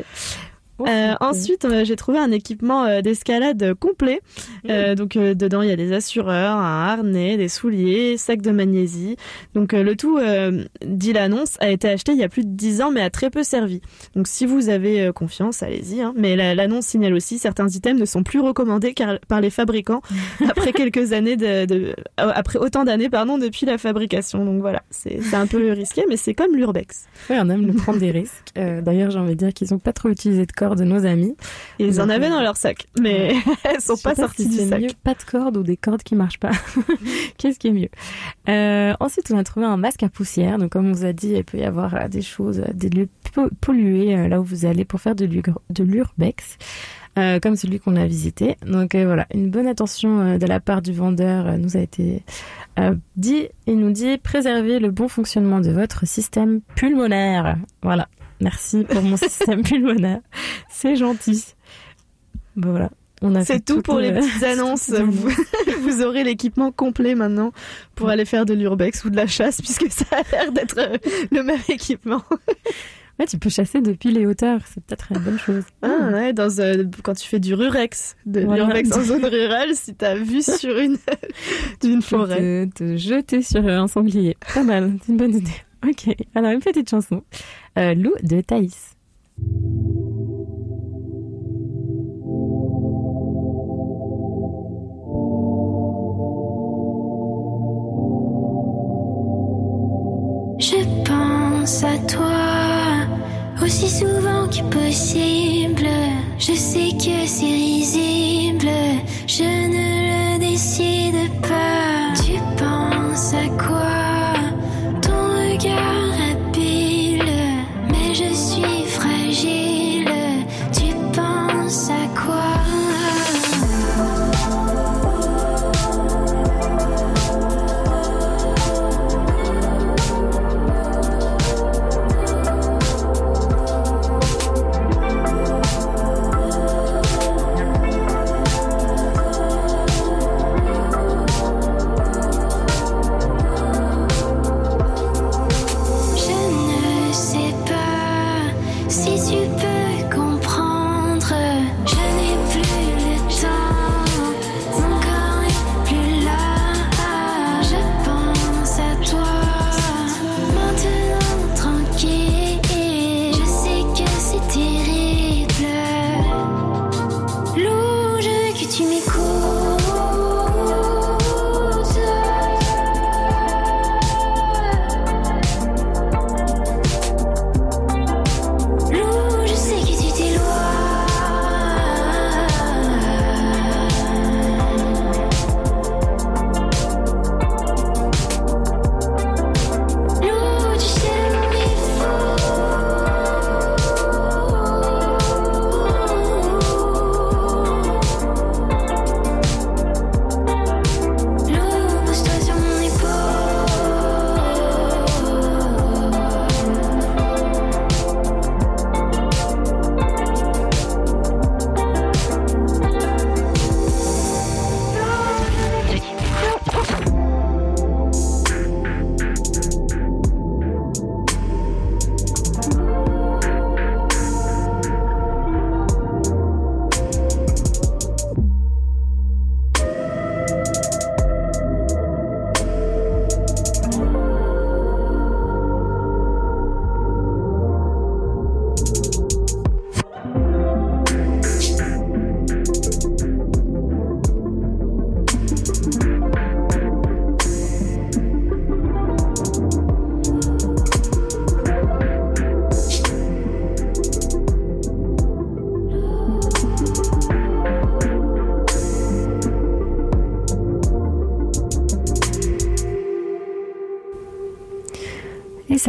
Euh, ensuite, euh, j'ai trouvé un équipement euh, d'escalade complet. Euh, donc euh, dedans, il y a des assureurs, un harnais, des souliers, sac de magnésie. Donc euh, le tout, euh, dit l'annonce, a été acheté il y a plus de 10 ans, mais a très peu servi. Donc si vous avez euh, confiance, allez-y. hein. Mais la- l'annonce signale aussi certains items ne sont plus recommandés car, par les fabricants après quelques années de, de- euh, après autant d'années pardon depuis la fabrication. Donc voilà, c'est c'est un peu risqué, mais c'est comme l'urbex. Oui, on aime le prendre des risques. Euh, D'ailleurs, j'ai envie de dire qu'ils ont pas trop utilisé de de nos amis. Ils en avaient euh, dans leur sac, mais elles sont pas si sorties du c'est sac. mieux pas de cordes ou des cordes qui marchent pas. Qu'est-ce qui est mieux? Euh, Ensuite, on a trouvé un masque à poussière. Donc, comme on vous a dit, il peut y avoir euh, des choses, des lieux po- pollués là où vous allez pour faire de l'ur- de l'urbex. euh, comme celui qu'on a visité. Donc euh, voilà, une bonne attention euh, de la part du vendeur nous a été dit. Il nous dit préservez le bon fonctionnement de votre système pulmonaire. Voilà, merci pour mon système pulmonaire. C'est gentil. Bon, voilà. On a fait C'est tout pour les euh, petites annonces. vous aurez l'équipement complet maintenant pour aller faire de l'urbex ou de la chasse, puisque ça a l'air d'être euh, le même équipement. Ouais, tu peux chasser depuis les hauteurs, c'est peut-être une bonne chose. Ah ouais, dans, euh, quand tu fais du rurex, de Voilà. l'urbex en zone rurale, si t'as vu sur une, d'une forêt. Te, te jeter sur un sanglier. Pas mal, c'est une bonne idée. Ok, alors une petite chanson. Euh, Loup de Thaïs. Je pense à toi aussi souvent que possible. Je sais que c'est risible, je ne le décide pas. Tu penses à quoi?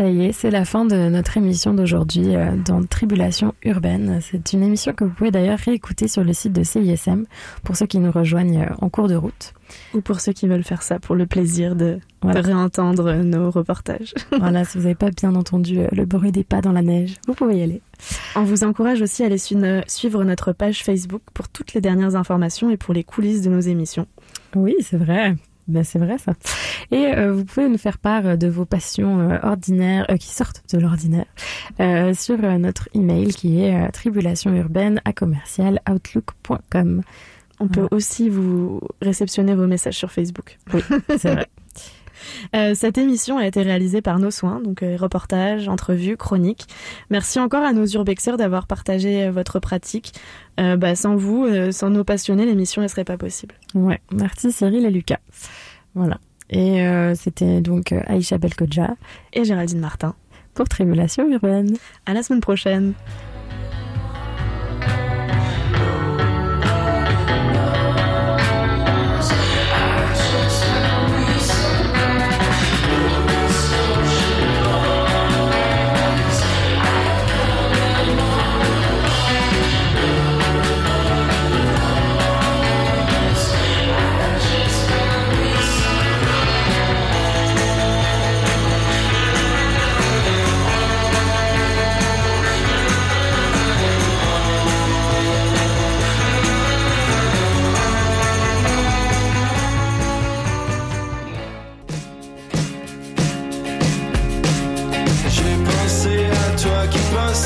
Ça y est, c'est la fin de notre émission d'aujourd'hui euh, dans Tribulation urbaine. C'est une émission que vous pouvez d'ailleurs réécouter sur le site de CISM pour ceux qui nous rejoignent euh, en cours de route. Ou pour ceux qui veulent faire ça pour le plaisir de, Voilà. réentendre nos reportages. voilà, si vous n'avez pas bien entendu euh, le bruit des pas dans la neige, vous pouvez y aller. On vous encourage aussi à aller suivre notre page Facebook pour toutes les dernières informations et pour les coulisses de nos émissions. Oui, c'est vrai. Ben c'est vrai ça. Et euh, vous pouvez nous faire part euh, de vos passions euh, ordinaires qui sortent de l'ordinaire sur notre email qui est tribulationurbaine à commercial outlook.com. On peut aussi vous réceptionner vos messages sur Facebook. Oui, c'est vrai. Euh, cette émission a été réalisée par Nos Soins, donc euh, reportages, entrevues, chroniques. Merci encore à nos urbexeurs d'avoir partagé euh, votre pratique. Bah, sans vous, sans nos passionnés, l'émission ne serait pas possible. Ouais, merci Cyril et Lucas. Voilà. Et c'était donc Aïcha Belkodja et Géraldine Martin pour Tribulation Urbaine. À la semaine prochaine.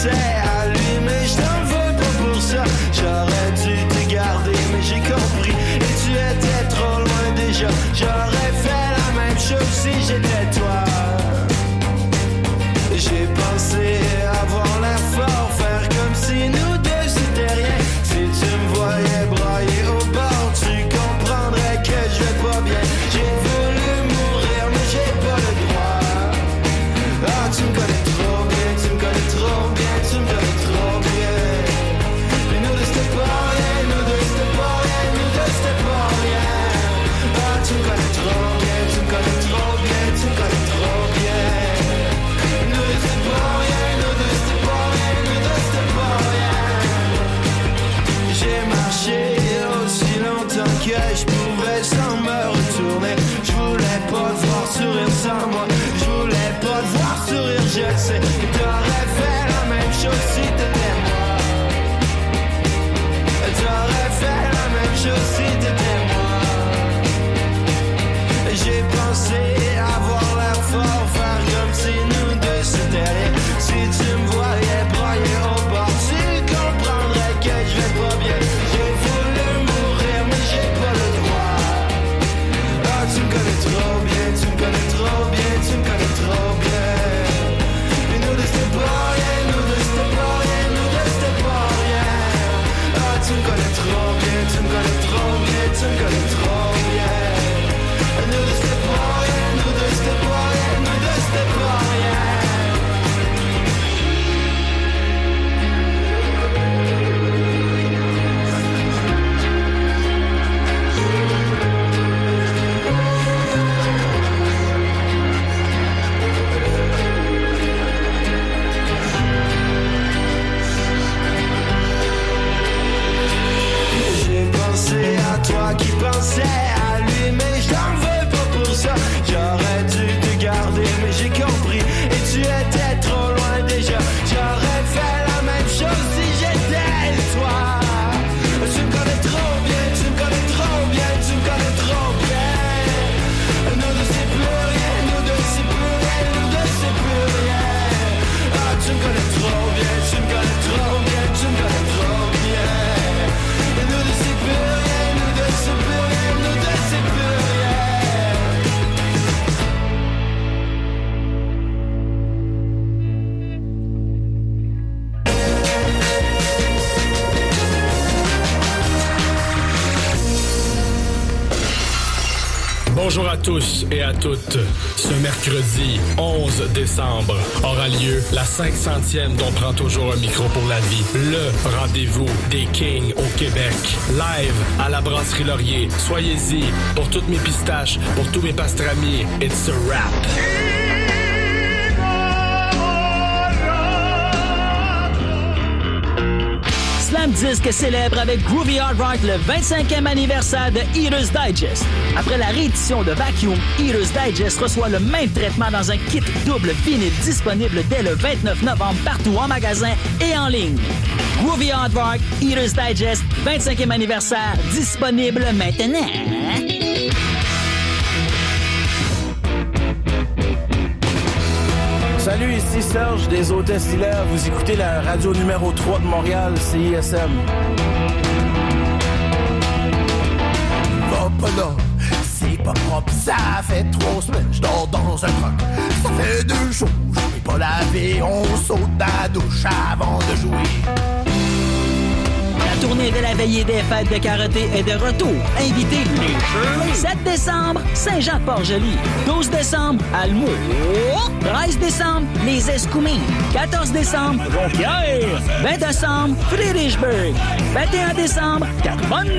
say. décembre aura lieu la 500e dont prend toujours un micro pour la vie. Le rendez-vous des Kings au Québec. Live à la brasserie Laurier. Soyez-y. Pour toutes mes pistaches, pour tous mes pastramis, it's a wrap. Slam Disque célèbre avec Groovy Hard Rock le 25e anniversaire de Eater's Digest. Après la réédition de Vacuum, Eater's Digest reçoit le même traitement dans un kit double vinyle disponible dès le 29 novembre partout en magasin et en ligne. Groovy Hard Rock, Eater's Digest, 25e anniversaire, disponible maintenant. Serge des Hôtesses d'Hilaire. Vous écoutez la radio numéro 3 de Montréal, CISM. Va pas là, c'est pas propre, ça fait trois semaines, je dors dans un truck. Ça fait deux jours, je pas laver, on saute dans la douche avant de jouer. Tournée de la veillée des fêtes de karaté est de retour. Invitez les 7 décembre, Saint-Jean-Port-Joli. 12 décembre, Almou. 13 décembre, les Escoumins. 14 décembre, Jonquière. 20 décembre, Friedrichsburg. 21 décembre, Carbonne.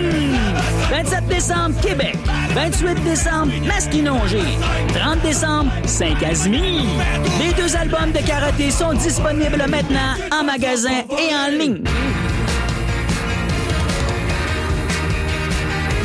27 décembre, Québec. 28 décembre, Masquinongé. 30 décembre, Saint-Casimir. Les deux albums de karaté sont disponibles maintenant en magasin et en ligne.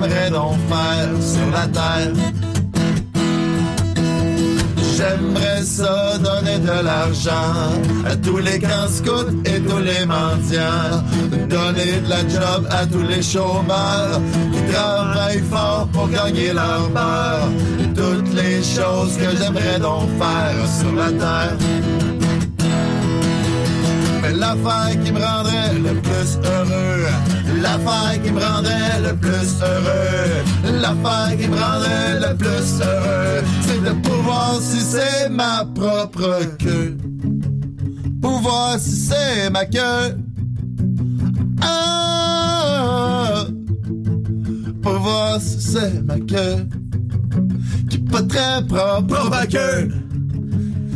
J'aimerais donc faire sur la terre. J'aimerais ça donner de l'argent à tous les camps scouts et tous les mendiants. Donner de la job à tous les chômeurs qui travaillent fort pour gagner leur beurre. Toutes les choses que j'aimerais donc faire sur la terre. L'affaire qui me rendrait le plus heureux, l'affaire qui me rendrait le plus heureux, l'affaire qui me rendrait le plus heureux, c'est de pouvoir sucer ma propre queue. Pouvoir sucer ma queue. Ah, pouvoir sucer ma queue. Qui pas très propre pour ma queue.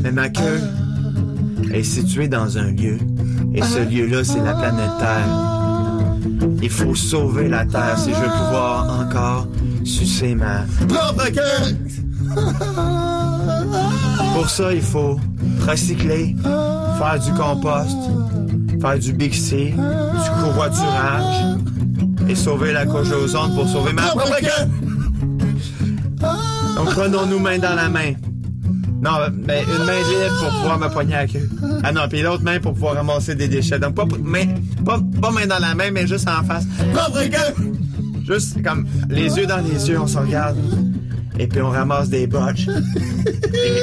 Mais ma queue est située dans un lieu. Et ce lieu-là, c'est la planète Terre. Il faut sauver la Terre si je veux pouvoir encore sucer ma... Propre. Pour ça, il faut recycler, faire du compost, faire du Bixi, du covoiturage et sauver la couche d'ozone pour sauver ma propre queue. Donc prenons-nous main dans la main. Non, mais une main libre pour pouvoir me poigner à queue. Ah non, puis l'autre main pour pouvoir ramasser des déchets. Donc pas, main, pas, pas main dans la main, mais juste en face. Propre queue! Juste comme les yeux dans les yeux, on se regarde. Et puis on ramasse des botches. Et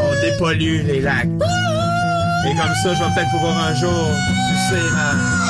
on dépollue les lacs. Et comme ça, je vais peut-être pouvoir un jour sucer ma,